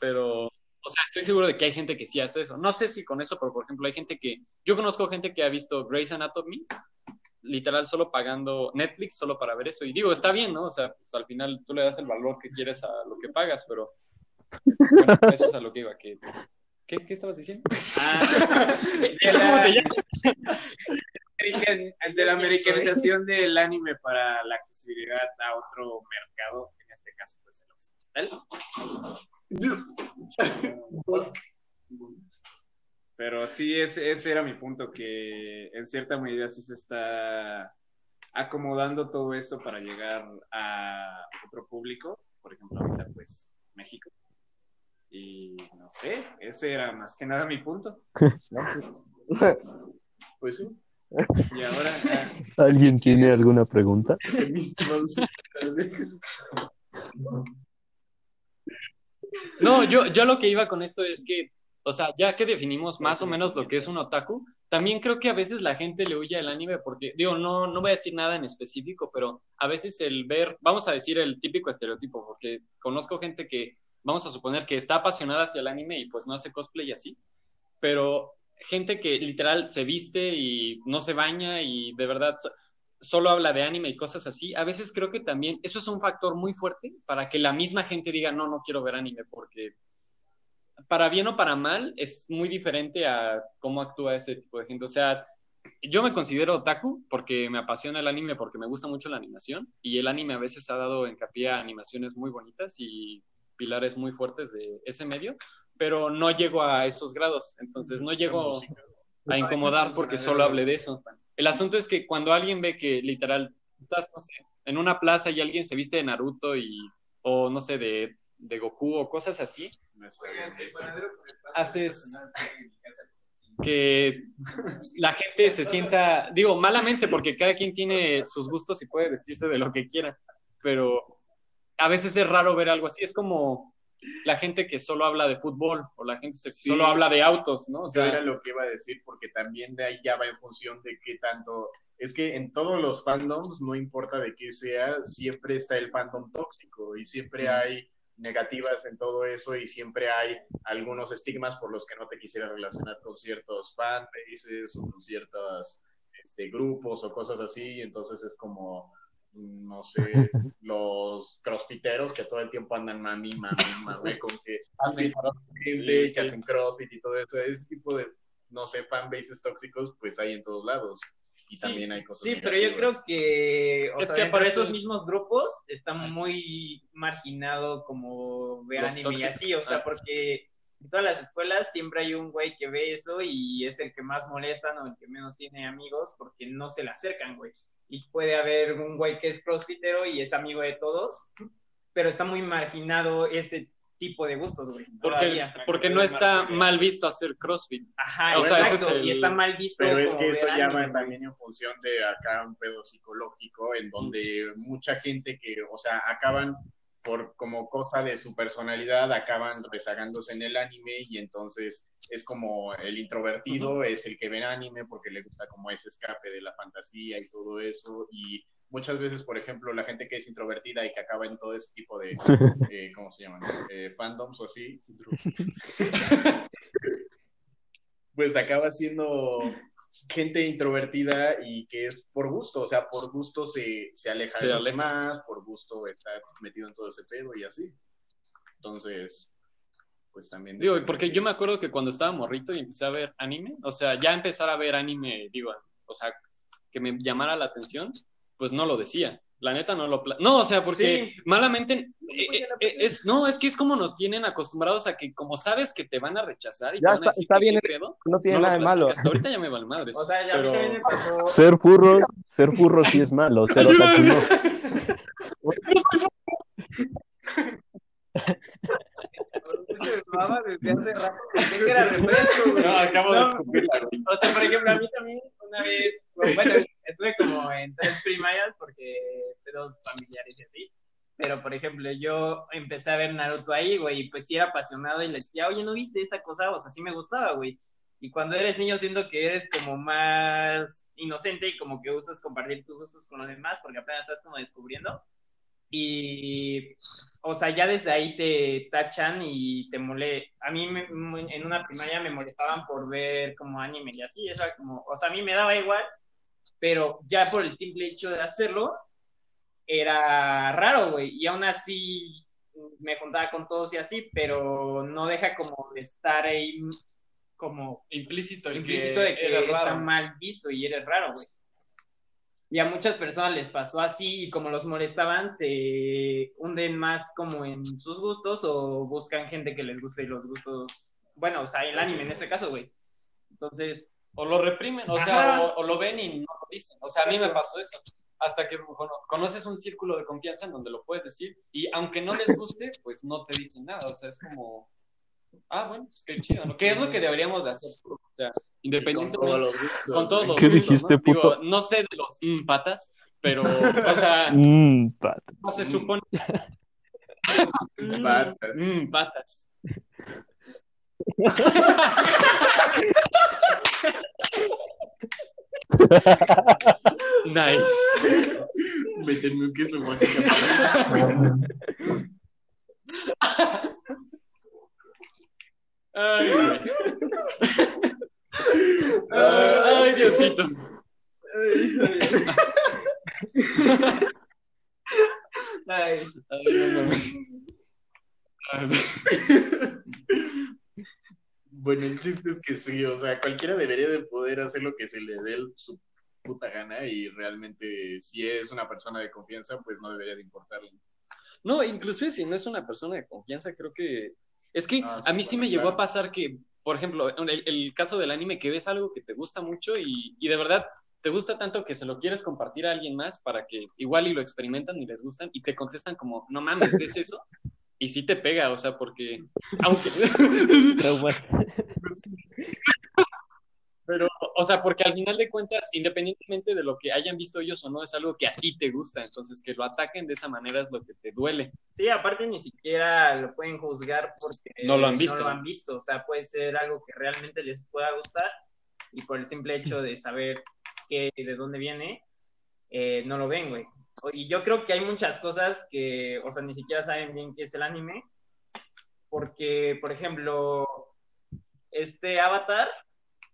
pero o sea, estoy seguro de que hay gente que sí hace eso. No sé si con eso, pero por ejemplo, hay gente que. Yo conozco gente que ha visto Grey's Anatomy, literal, solo pagando Netflix, solo para ver eso. Y digo, está bien, ¿no? O sea, pues al final tú le das el valor que quieres a lo que pagas, pero. Bueno, eso es a lo que iba. Que... ¿Qué, ¿Qué estabas diciendo? Ah, de, de la americanización del anime para la accesibilidad a otro mercado, en este caso, pues el occidental. Pero sí, ese, ese era mi punto, que en cierta medida sí se está acomodando todo esto para llegar a otro público, por ejemplo, ahorita pues México. Y no sé, ese era más que nada mi punto. Pues sí. Y ahora, ah, ¿Alguien tiene alguna pregunta? No, yo, yo lo que iba con esto es que, o sea, ya que definimos más o menos lo que es un otaku, también creo que a veces la gente le huye al anime porque, digo, no, no voy a decir nada en específico, pero a veces el ver, vamos a decir el típico estereotipo, porque conozco gente que, vamos a suponer que está apasionada hacia el anime y pues no hace cosplay y así, pero gente que literal se viste y no se baña y de verdad so- solo habla de anime y cosas así, a veces creo que también eso es un factor muy fuerte para que la misma gente diga, no, no quiero ver anime, porque para bien o para mal es muy diferente a cómo actúa ese tipo de gente. O sea, yo me considero otaku porque me apasiona el anime, porque me gusta mucho la animación y el anime a veces ha dado hincapié a animaciones muy bonitas y pilares muy fuertes de ese medio, pero no llego a esos grados, entonces no llego a incomodar porque solo hable de eso. El asunto es que cuando alguien ve que literal estás, no sé, en una plaza y alguien se viste de Naruto y o no sé de, de Goku o cosas así, haces que la gente se sienta, digo, malamente, porque cada quien tiene sus gustos y puede vestirse de lo que quiera, pero a veces es raro ver algo así. Es como la gente que solo habla de fútbol o la gente que Sí. solo habla de autos, ¿no? O sea, era lo que iba a decir, porque también de ahí ya va en función de qué tanto. Es que en todos los fandoms, no importa de qué sea, siempre está el fandom tóxico y siempre hay negativas en todo eso y siempre hay algunos estigmas por los que no te quisiera relacionar con ciertos fanbases o con ciertos este, grupos o cosas así. Entonces es como, no sé, los crossfiteros que todo el tiempo andan mami, mami, mami, con que hacen gente, que hacen crossfit y todo eso. Ese tipo de, no sé, fanbases tóxicos, pues hay en todos lados. Y Sí, también hay cosas Sí, pero yo creo que, o Es sea, que de aparte- esos mismos grupos está muy marginado como ver Los anime y así, o sea, Ah. porque en todas las escuelas siempre hay un güey que ve eso y es el que más molestan o el que menos tiene amigos porque no se le acercan, güey. Y puede haber un güey que es crossfitero y es amigo de todos, pero está muy marginado ese tipo de gustos, güey. porque, porque no está mal visto hacer CrossFit. Ajá, o sea, ese es el- y está mal visto. Pero es que eso ya anime, va también en función de acá un pedo psicológico, en donde mucha gente que, o sea, acaban por como cosa de su personalidad, acaban rezagándose en el anime y entonces es como el introvertido es el que ve anime porque le gusta como ese escape de la fantasía y todo eso y muchas veces, por ejemplo, la gente que es introvertida y que acaba en todo ese tipo de, eh, ¿cómo se llaman? Eh, fandoms o así, pues acaba siendo gente introvertida y que es por gusto, o sea, por gusto se, se aleja Se de los demás, por gusto está metido en todo ese pedo y así. Entonces, pues también... Digo, porque yo me acuerdo que cuando estaba morrito y empecé a ver anime, o sea, ya empezar a ver anime, digo, o sea, que me llamara la atención, pues no lo decía. La neta no lo... pla- No, o sea, porque Sí. malamente... eh, eh, es, no, es que es como nos tienen acostumbrados a que como sabes que te van a rechazar y Ya te van a está- decir está que bien, qué pedo, No tiene no nada de malo. platicas. Ahorita ya me vale madres. O sea, ya pero... me pasó. Ser furro, ser furro sí es malo, ser otaku no. Se desmaba desde hace rato. Que era refresco, güey. No, acabo de No, escupirla, güey. O sea, por ejemplo, a mí también una vez, bueno, estuve como en tres primarias porque pedos familiares y así. Pero, por ejemplo, yo empecé a ver Naruto ahí, güey, y pues sí era apasionado y le decía, oye, ¿no viste esta cosa? O sea, sí me gustaba, güey. Y cuando eres niño siento que eres como más inocente y como que gustas compartir tus gustos con los demás porque apenas estás como descubriendo. Y, o sea, ya desde ahí te tachan y te mole. A mí me- en una primaria me molestaban por ver como anime y así, eso como, o sea, a mí me daba igual, pero ya por el simple hecho de hacerlo, era raro, güey. Y aún así me juntaba con todos y así, pero no deja como de estar ahí como Implícito, el implícito que de que está raro. mal visto y eres raro, güey. Y a muchas personas les pasó así y como los molestaban, se hunden más como en sus gustos o buscan gente que les guste los gustos, bueno, o sea, el anime en este caso, güey. Entonces, O lo reprimen, o Ajá. sea, o, o lo ven y no lo dicen. O sea, a mí me pasó eso. Hasta que bueno, conoces un círculo de confianza en donde lo puedes decir y aunque no les guste, pues no te dicen nada. O sea, es como, ah, bueno, pues qué chido, ¿no? ¿Qué es lo que deberíamos de hacer? O sea, independientemente, Con todos los gustos, con todos los ¿Qué gustos, dijiste, ¿no? Digo, no sé de los mm, patas, pero, o sea, Mm, pat. no se supone Patas. mm, patas. Nice. Méteme un queso mágica. Ay. Ay, Diosito. ay, Ay, no mames. Bueno, el chiste es que sí, o sea, cualquiera debería de poder hacer lo que se le dé su puta gana y realmente si es una persona de confianza, pues no debería de importarle. No, inclusive si no es una persona de confianza, creo que... Es que Ah, a sí, mí sí bueno, me llegó claro. a pasar que, por ejemplo, el, el caso del anime, que ves algo que te gusta mucho y, y de verdad te gusta tanto que se lo quieres compartir a alguien más para que igual y lo experimentan y les gustan y te contestan como, no mames, ¿ves eso? Y sí te pega, o sea, porque... Aunque... Pero, o sea, porque al final de cuentas, independientemente de lo que hayan visto ellos o no, es algo que a ti te gusta. Entonces, que lo ataquen de esa manera es lo que te duele. Sí, aparte ni siquiera lo pueden juzgar porque No lo han visto. No lo han visto. O sea, puede ser algo que realmente les pueda gustar y por el simple hecho de saber que, de dónde viene, eh, no lo ven, güey. Y yo creo que hay muchas cosas que, o sea, ni siquiera saben bien qué es el anime. Porque, por ejemplo, este Avatar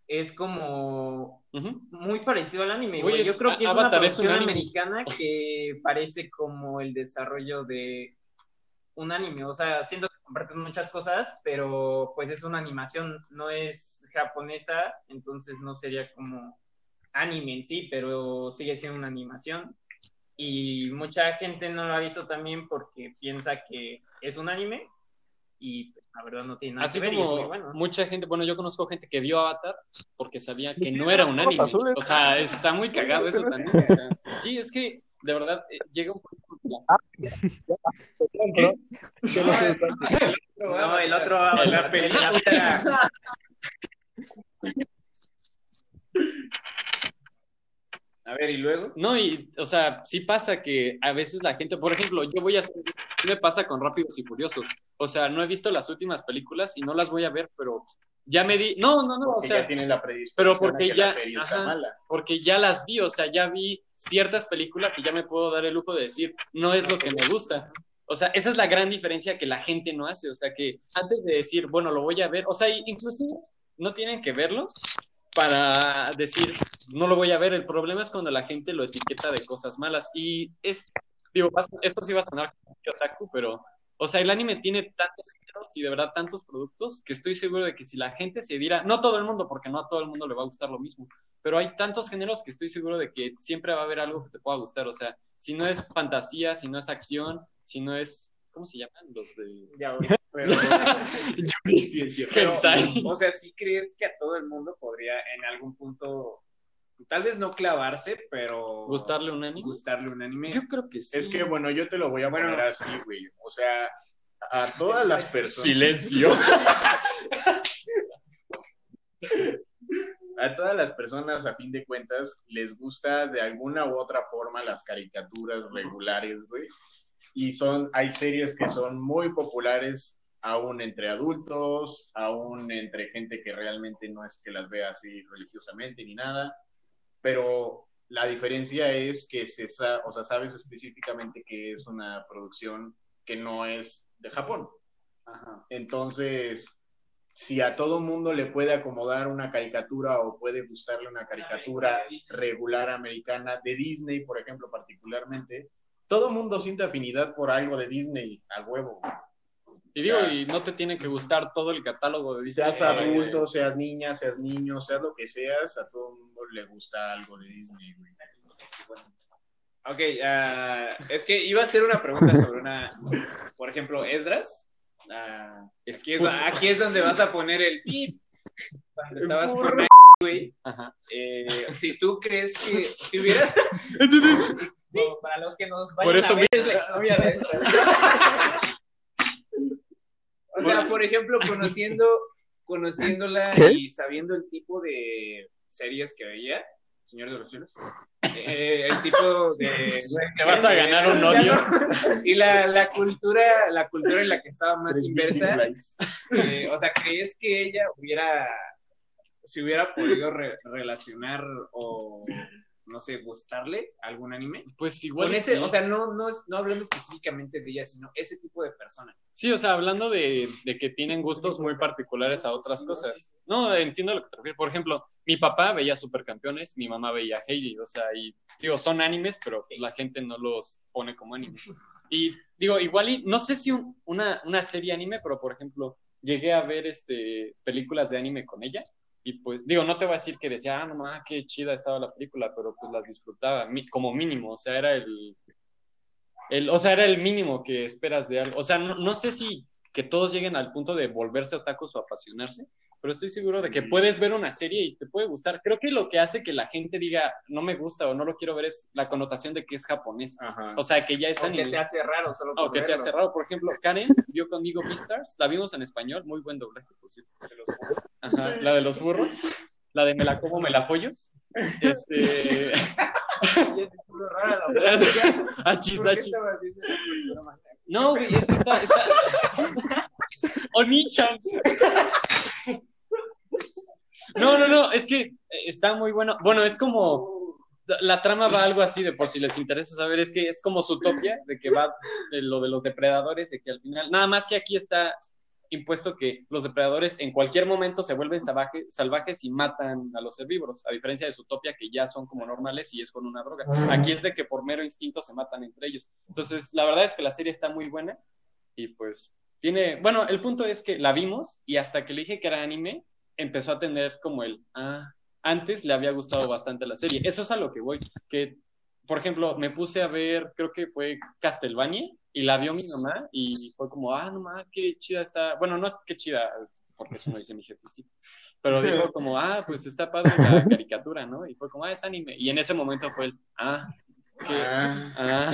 es como muy parecido al anime. Yo creo que es Avatar una es un producción americana que parece como el desarrollo de un anime. O sea, siento que comparten muchas cosas, pero pues es una animación, no es japonesa, entonces no sería como anime en sí, pero sigue siendo una animación. Y mucha gente no lo ha visto también porque piensa que es un anime y pues, la verdad no tiene nada Así que ver y es muy como bueno. mucha gente, bueno, yo conozco gente que vio Avatar porque sabía que no era un anime. azules. O sea, está muy cagado eso también. o sea, sí, es que de verdad eh, llega un punto. No, el otro va a la peli. A ver, ¿y luego? No, y, o sea, sí pasa que a veces la gente, por ejemplo, yo voy a hacer, ¿qué me pasa con Rápidos y Furiosos? O sea, no he visto las últimas películas y no las voy a ver, pero ya me di, no, no, no, o sea, ya tiene la predisposición pero porque que ya- la serie está ajá. mala. porque ya las vi, o sea, ya vi ciertas películas y ya me puedo dar el lujo de decir, no es lo que me gusta. O sea, esa es la gran diferencia que la gente no hace. O sea, que antes de decir, bueno, lo voy a ver, o sea, inclusive no tienen que verlo para decir, no lo voy a ver. El problema es cuando la gente lo etiqueta de cosas malas. Y es, digo, esto sí va a sonar otaku, pero O sea, el anime tiene tantos géneros y de verdad tantos productos que estoy seguro de que si la gente se diera, no todo el mundo, porque no a todo el mundo le va a gustar lo mismo, pero hay tantos géneros que estoy seguro de que siempre va a haber algo que te pueda gustar. O sea, si no es fantasía, si no es acción, si no es, ¿cómo se llaman? Los de... Ya, pero, Sí, pero, o sea, ¿sí crees que a todo el mundo podría en algún punto, tal vez no clavarse, pero ¿Gustarle un anime? gustarle un anime? Yo creo que sí. Es que, bueno, yo te lo voy a Bueno. poner así, güey. O sea, a todas las personas. Silencio. A todas las personas, a fin de cuentas, les gusta de alguna u otra forma las caricaturas regulares, güey. Y son, hay series que son muy populares aún entre adultos, aún entre gente que realmente no es que las vea así religiosamente ni nada, pero la diferencia es que se o sea, sabes específicamente que es una producción que no es de Japón. Ajá. Entonces, si a todo mundo le puede acomodar una caricatura o puede gustarle una caricatura regular americana de Disney, por ejemplo, particularmente, todo mundo siente afinidad por algo de Disney a huevo. Y digo, y no te tiene que gustar todo el catálogo de Disney. Seas adulto, seas niña, seas niño, seas lo que seas, a todo mundo le gusta algo de Disney, güey. Ok, ah, es que iba a hacer una pregunta sobre una, por ejemplo, Esdras. Ah, aquí, es, aquí es donde vas a poner el pip. Cuando estabas con la güey. Eh, si tú crees que si hubieras No, para los que nos vayan Por eso a ver es la historia de esta. O sea, por ejemplo, conociendo, conociéndola ¿Qué? y sabiendo el tipo de series que veía, Señor de los Cielos, eh, el tipo de... Te vas a ganar un odio. Y la, la cultura, la cultura en la que estaba más inversa, eh, o sea, ¿crees que ella hubiera, si hubiera podido re- relacionar o, no sé, gustarle algún anime? Pues igual. Con ese, sí. o sea, no, no, es- no hablando específicamente de ella, sino ese tipo de persona. Sí, o sea, hablando de, de que tienen gustos muy particulares a otras cosas. No, entiendo lo que te refieres. Por ejemplo, mi papá veía Supercampeones, mi mamá veía Heidi, o sea, y digo, son animes, pero la gente no los pone como animes. Y digo, igual y no sé si un- una, una serie anime, pero por ejemplo, llegué a ver este películas de anime con ella. Y pues, digo, no te voy a decir que decía, ah, no mames, qué chida estaba la película, pero pues las disfrutaba, como mínimo, o sea, era el, el, o sea, era el mínimo que esperas de algo. O sea, no, no sé si que todos lleguen al punto de volverse otakus o apasionarse, pero estoy seguro de que puedes ver una serie y te puede gustar. Creo que lo que hace que la gente diga no me gusta o no lo quiero ver es la connotación de que es japonés. Ajá. O sea, que ya es O que anime. te hace raro solo por O que te hace raro. Por ejemplo, Karen vio conmigo Beastars, la vimos en español, muy buen doblaje, por cierto. Ajá, la de los burros, la de me la como, me la apoyo. Este. Y es puro raro, la verdad. achis, ¿Por qué achis. No, güey, es que está. está... Oni-chan. No, no, no, es que eh, está muy bueno. Bueno, es como. La trama va algo así, de por si les interesa saber, es que es como su utopia, de que va de lo de los depredadores, de que al final. Nada más que aquí está impuesto que los depredadores en cualquier momento se vuelven salvaje- salvajes y matan a los herbívoros, a diferencia de su utopia que ya son como normales y es con una droga. Aquí es de que por mero instinto se matan entre ellos. Entonces, la verdad es que la serie está muy buena y pues tiene, bueno, el punto es que la vimos y hasta que le dije que era anime, empezó a tener como el, ah, antes le había gustado bastante la serie. Eso es a lo que voy, que, por ejemplo, me puse a ver, creo que fue Castlevania y la vio mi mamá y fue como, ah, no más, qué chida está, bueno, no, qué chida, porque eso no dice mi jefe, sí. Pero dijo como, ah, pues está padre la caricatura, ¿no? Y fue como, ah, es anime. Y en ese momento fue el, ah, Ah, ah.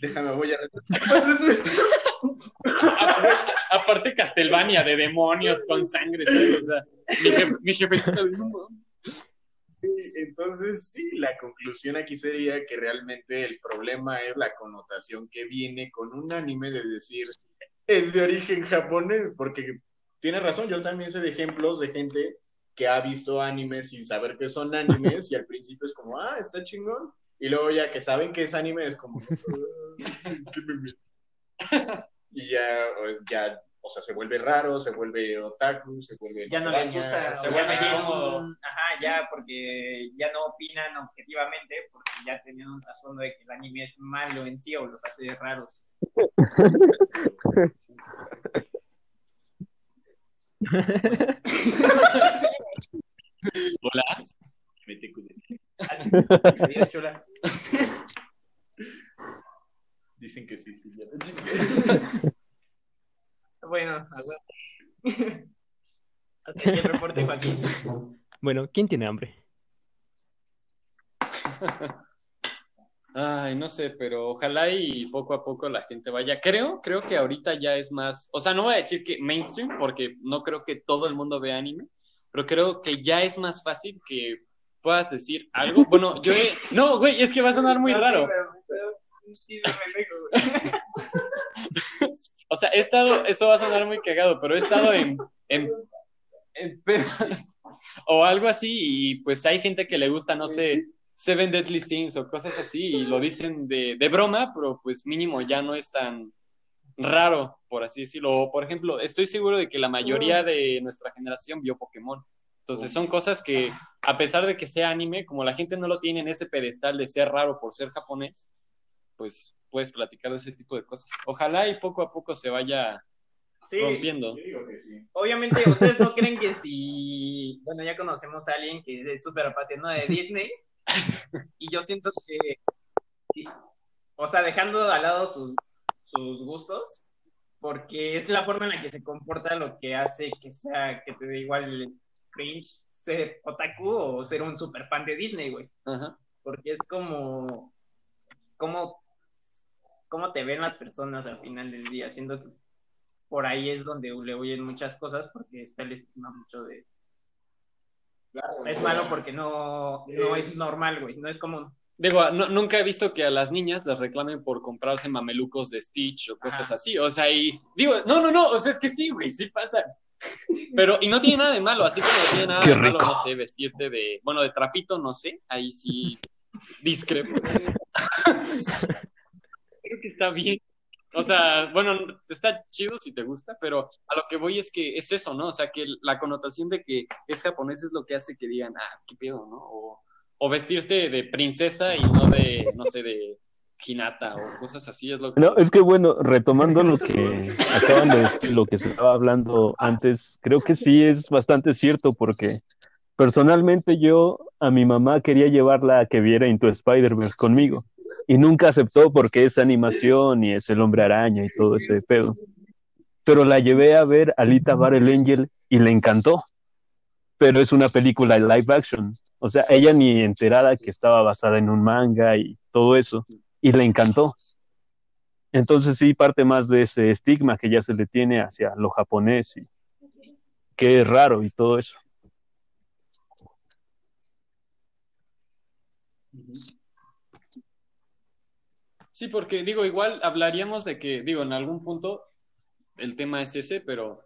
déjame, voy a Aparte Castlevania, de demonios con sangre, ¿sabes? O sea, mi, jefe, mi jefecito de mames. Entonces, sí, la conclusión aquí sería que realmente el problema es la connotación que viene con un anime de decir es de origen japonés, porque tiene razón, yo también sé de ejemplos de gente que ha visto animes sin saber que son animes y al principio es como, ah, está chingón, y luego ya que saben que es anime es como, "Ah, ¿qué me- y ya, o- ya, o sea, se vuelve raro, se vuelve otaku, se vuelve... Ya no les gusta, se vuelve un- ajá, ya porque ya no opinan objetivamente, porque ya tenían un trasfondo de que el anime es malo en sí o los hace raros. Hola. Adiós, chula. Dicen que sí, sí. ya. Bueno. Hasta aquí el reporte, Joaquín. Bueno, ¿quién tiene hambre? Ay, no sé, pero ojalá y poco a poco la gente vaya. Creo, creo que ahorita ya es más, o sea, no voy a decir que mainstream, porque no creo que todo el mundo vea anime, pero creo que ya es más fácil que puedas decir algo. Bueno, yo he... No, güey, es que va a sonar muy raro. O sea, he estado, esto va a sonar muy cagado, pero he estado en, en, en pedas o algo así y pues hay gente que le gusta, no sé, Seven Deadly Sins o cosas así y lo dicen de, de broma, pero pues mínimo ya no es tan raro, por así decirlo. O, por ejemplo, estoy seguro de que la mayoría de nuestra generación vio Pokémon. Entonces son cosas que, a pesar de que sea anime, como la gente no lo tiene en ese pedestal de ser raro por ser japonés, pues puedes platicar de ese tipo de cosas. Ojalá y poco a poco se vaya Sí, rompiendo. Yo digo que sí. obviamente ustedes no creen que si, bueno, ya conocemos a alguien que es súper apasionado de Disney, y yo siento que, o sea, dejando al lado sus, sus gustos, porque es la forma en la que se comporta lo que hace que sea, que te dé igual cringe ser otaku o ser un super fan de Disney, güey. Ajá. porque es como cómo, cómo te ven las personas al final del día, siendo que por ahí es donde le oyen muchas cosas porque está el estigma mucho de es malo porque no, no es normal, güey, no es común. Digo, no- nunca he visto que a las niñas les reclamen por comprarse mamelucos de Stitch o cosas Ajá. así. O sea, y digo, no, no, no, o sea, es que sí, güey, sí pasa. Pero, y no tiene nada de malo, así como no tiene nada de malo, no sé, vestirte de, bueno, de trapito, no sé, ahí sí discrepo. Creo que está bien. O sea, bueno, está chido si te gusta, pero a lo que voy es que es eso, ¿no? O sea, que la connotación de que es japonés es lo que hace que digan, ah, qué pedo, ¿no? O, o vestirte de princesa y no de, no sé, de O cosas así, es lo que... No, es que bueno, retomando lo que acaban de decir, lo que se estaba hablando antes, creo que sí es bastante cierto porque personalmente yo a mi mamá quería llevarla a que viera Into Spider-Verse conmigo y nunca aceptó porque es animación y es el hombre araña y todo ese pedo. Pero la llevé a ver Alita Battle Angel y le encantó. Pero es una película live action. O sea, ella ni enterada que estaba basada en un manga y todo eso. Y le encantó. Entonces sí parte más de ese estigma que ya se le tiene hacia lo japonés y que es raro y todo eso. Sí, porque digo, igual hablaríamos de que, digo, en algún punto el tema es ese, pero,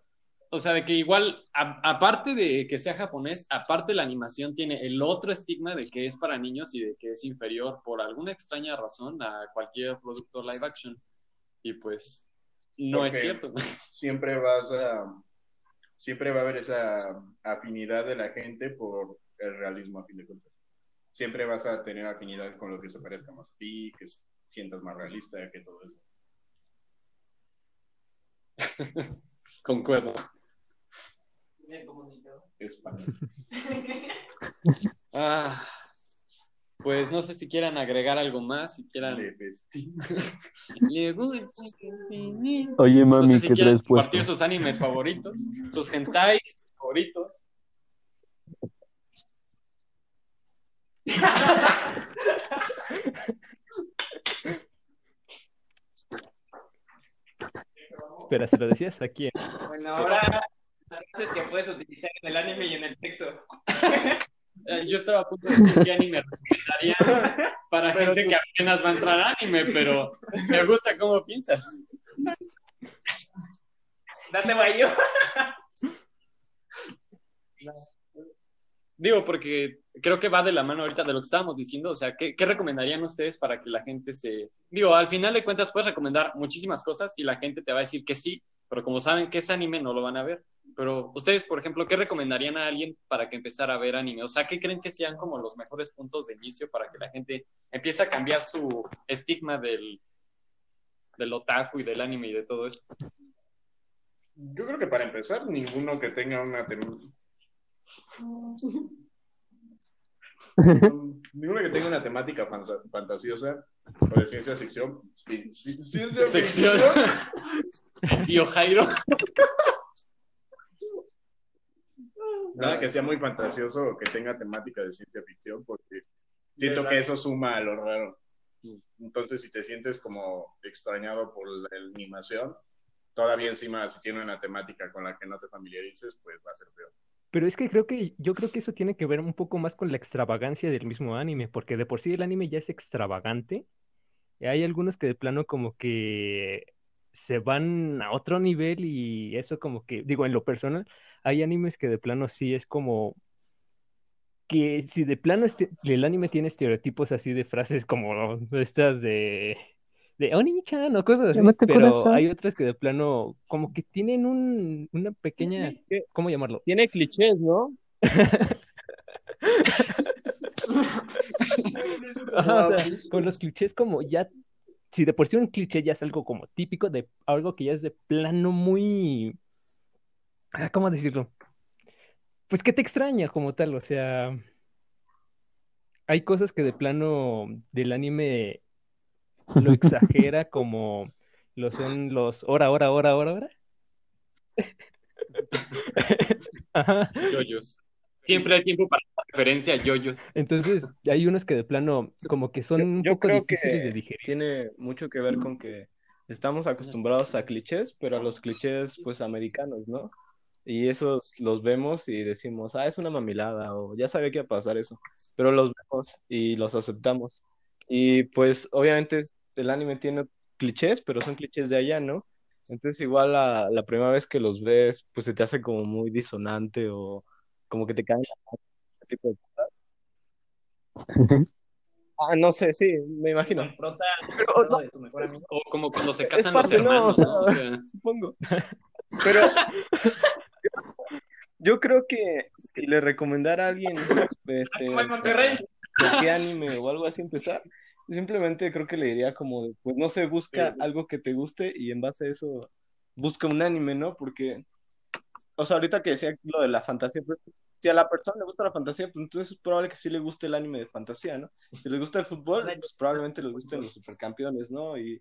o sea, de que igual, a- aparte de que sea japonés, aparte la animación tiene el otro estigma de que es para niños y de que es inferior por alguna extraña razón a cualquier producto live action. Y pues, no es cierto. Siempre vas a... Siempre va a haber esa afinidad de la gente por el realismo a fin de cuentas. Siempre vas a tener afinidad con lo que se parezca más a ti, que sientas más realista que todo eso. Concuerdo. Español. Ah, pues no sé si quieran agregar algo más, si quieran... Oye, No mami, sé si ¿qué quieren traes puesto? compartir sus animes favoritos, sus hentais favoritos. Pero se lo decías aquí. Bueno, ahora las frases que puedes utilizar en el anime y en el sexo. Eh, Yo estaba a punto de decir qué anime recomendaría para gente que apenas va a entrar a anime, pero me gusta cómo piensas. Date bayo. Digo, porque creo que va de la mano ahorita de lo que estábamos diciendo. O sea, ¿qué, qué recomendarían ustedes para que la gente se... Digo, al final de cuentas puedes recomendar muchísimas cosas y la gente te va a decir que sí, Pero como saben que es anime, no lo van a ver. Pero ustedes, por ejemplo, ¿qué recomendarían a alguien para que empezara a ver anime? O sea, ¿qué creen que sean como los mejores puntos de inicio para que la gente empiece a cambiar su estigma del, del otaku y del anime y de todo eso? Yo creo que para empezar, ninguno que tenga una ninguno que tenga una temática fanta- fantasiosa o de ciencia ficción. ci- ci- Ciencia ficción. Tío Jairo. Nada que sea muy fantasioso o que tenga temática de ciencia ficción, porque siento que eso suma a lo raro. Entonces, si te sientes como extrañado por la animación, todavía encima, si tiene una temática con la que no te familiarices, pues va a ser peor. Pero es que creo que yo creo que eso tiene que ver un poco más con la extravagancia del mismo anime, porque de por sí el anime ya es extravagante. Y hay algunos que de plano como que se van a otro nivel y eso como que, digo, en lo personal, hay animes que de plano sí es como que si de plano este- el anime tiene estereotipos así de frases como estas de de Oni-chan o cosas así, pero corazón. hay otras que de plano como que tienen un, una pequeña, ¿cómo llamarlo? Tiene clichés, ¿no? Ajá, o sea, con los clichés como ya, si de por sí un cliché ya es algo como típico de algo que ya es de plano muy, ah, ¿cómo decirlo? Pues que te extraña como tal, o sea, hay cosas que de plano del anime lo exagera como lo son los hora, hora, hora, hora, hora. Ajá. Yoyos. Siempre hay tiempo para referencia a yoyos. Entonces, hay unos que de plano como que son un Yo poco creo difíciles de que digerir. tiene mucho que ver con que estamos acostumbrados a clichés, pero a los clichés pues americanos, ¿no? Y esos los vemos y decimos, ah, es una mamilada o ya sabía que iba a pasar eso, pero los vemos y los aceptamos. Y pues obviamente el anime tiene clichés, pero son clichés de allá, ¿no? Entonces igual la, la primera vez que los ves, pues se te hace como muy disonante o como que te caen ese tipo de cosas. Ah, no sé, sí, me imagino. Con prota Pero, hablando de tu mejor amigo. O como cuando se casan los no, hermanos, ¿no? O sea, supongo. Pero yo creo que si le recomendara a alguien este, Como en Monterrey. Por qué anime o algo así empezar, simplemente creo que le diría como, pues no sé, busca algo que te guste y en base a eso busca un anime, ¿no? Porque, o sea, ahorita que decía lo de la fantasía, pues si a la persona le gusta la fantasía, pues entonces es probable que sí le guste el anime de fantasía, ¿no? Si le gusta el fútbol, pues probablemente le gusten los supercampeones, ¿no? Y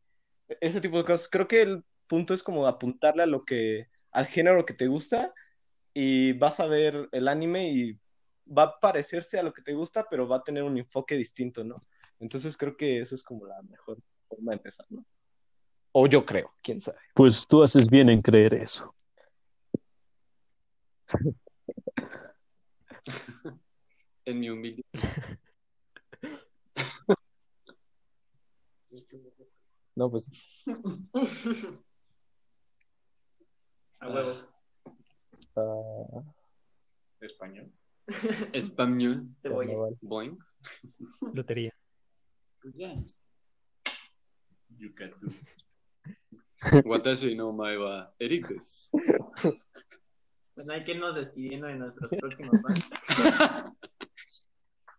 ese tipo de cosas. Creo que el punto es como apuntarle a lo que, al género que te gusta y vas a ver el anime y va a parecerse a lo que te gusta, pero va a tener un enfoque distinto, ¿no? Entonces creo que eso es como la mejor forma de empezar, ¿no? O yo creo, quién sabe. Pues tú haces bien en creer eso. en mi humilde. No, pues A huevo. ah, Español. Español. Cebolla. Boing. Lotería. Pues ya. You can do. Watashi no mae wa Ericus. Pues hay que irnos despidiendo de nuestros próximos fans.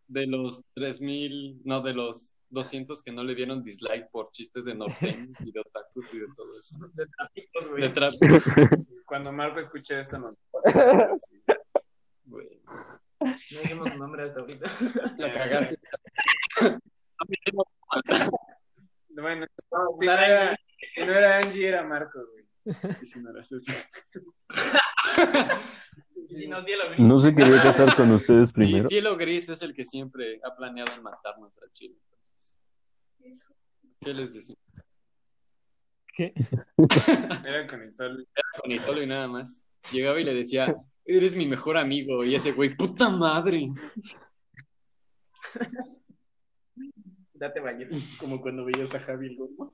De los 3000, no, de los 200 que no le dieron dislike por chistes de norteños y de otakus y de todo eso. De trapitos, güey. De trap. Cuando Marco escuche esto, nos... Güey. No dijimos su nombre hasta ahorita. La cagaste. Bueno, si no, era, si no era Angie, era Marco, güey. Y si no eras eso. Si no, cielo gris. No se quería casar con ustedes Sí, primero. Cielo Gris es el que siempre ha planeado en matarnos a Chile. Entonces, ¿qué les decimos? ¿Qué? Era con el sol. Con el solo y nada más. Llegaba y le decía, eres mi mejor amigo. Y ese güey, puta madre. Date baño. Como cuando veías a Javi el Gordo.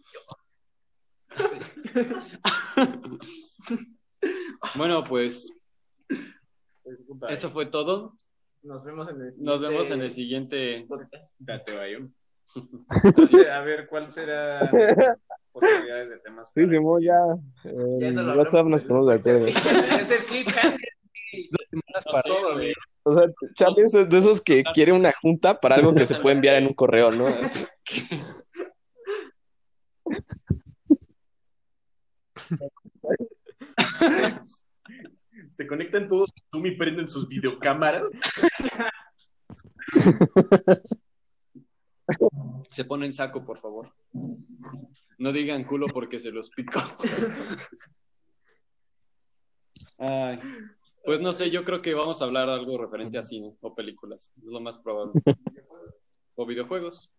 Bueno, pues eso fue todo. Nos vemos en el Nos vemos en el siguiente siguiente. podcast. Date, Bayón. Entonces, a ver, ¿cuál será posibilidades de temas. Sí, Simón, ese- ya. Ya En lo WhatsApp nos el- ponemos de acuerdo. Es el cliffhanger. Güey. O sea, Chapis es de esos que quiere una junta para algo que se puede enviar en un correo, ¿no? Se conectan todos a Zoom y prenden sus videocámaras. Se ponen saco, por favor. No digan culo porque se los pico. Ay, pues no sé, yo creo que vamos a hablar algo referente a cine o películas, es lo más probable. O videojuegos.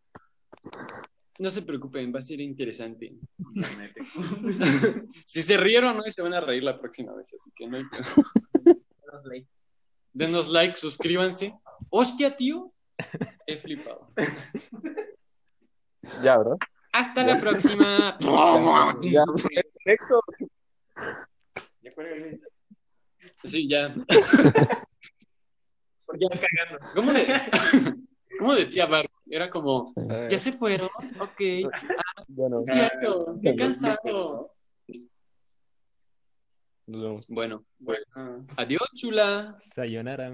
No se preocupen, va a ser interesante. si se rieron hoy, se van a reír la próxima vez, así que no hay like. Denos like, suscríbanse. Hostia, tío. He flipado. Ya, ¿verdad? Hasta la próxima. Ya. Perfecto. Sí, ya. ya cagando. ¿Cómo, le- ¿Cómo decía Bart? Era como, ¿ya se fueron? Ok. Bueno, Cierto, qué cansado. nos vemos. Bueno, pues adiós, chula. Sayonara.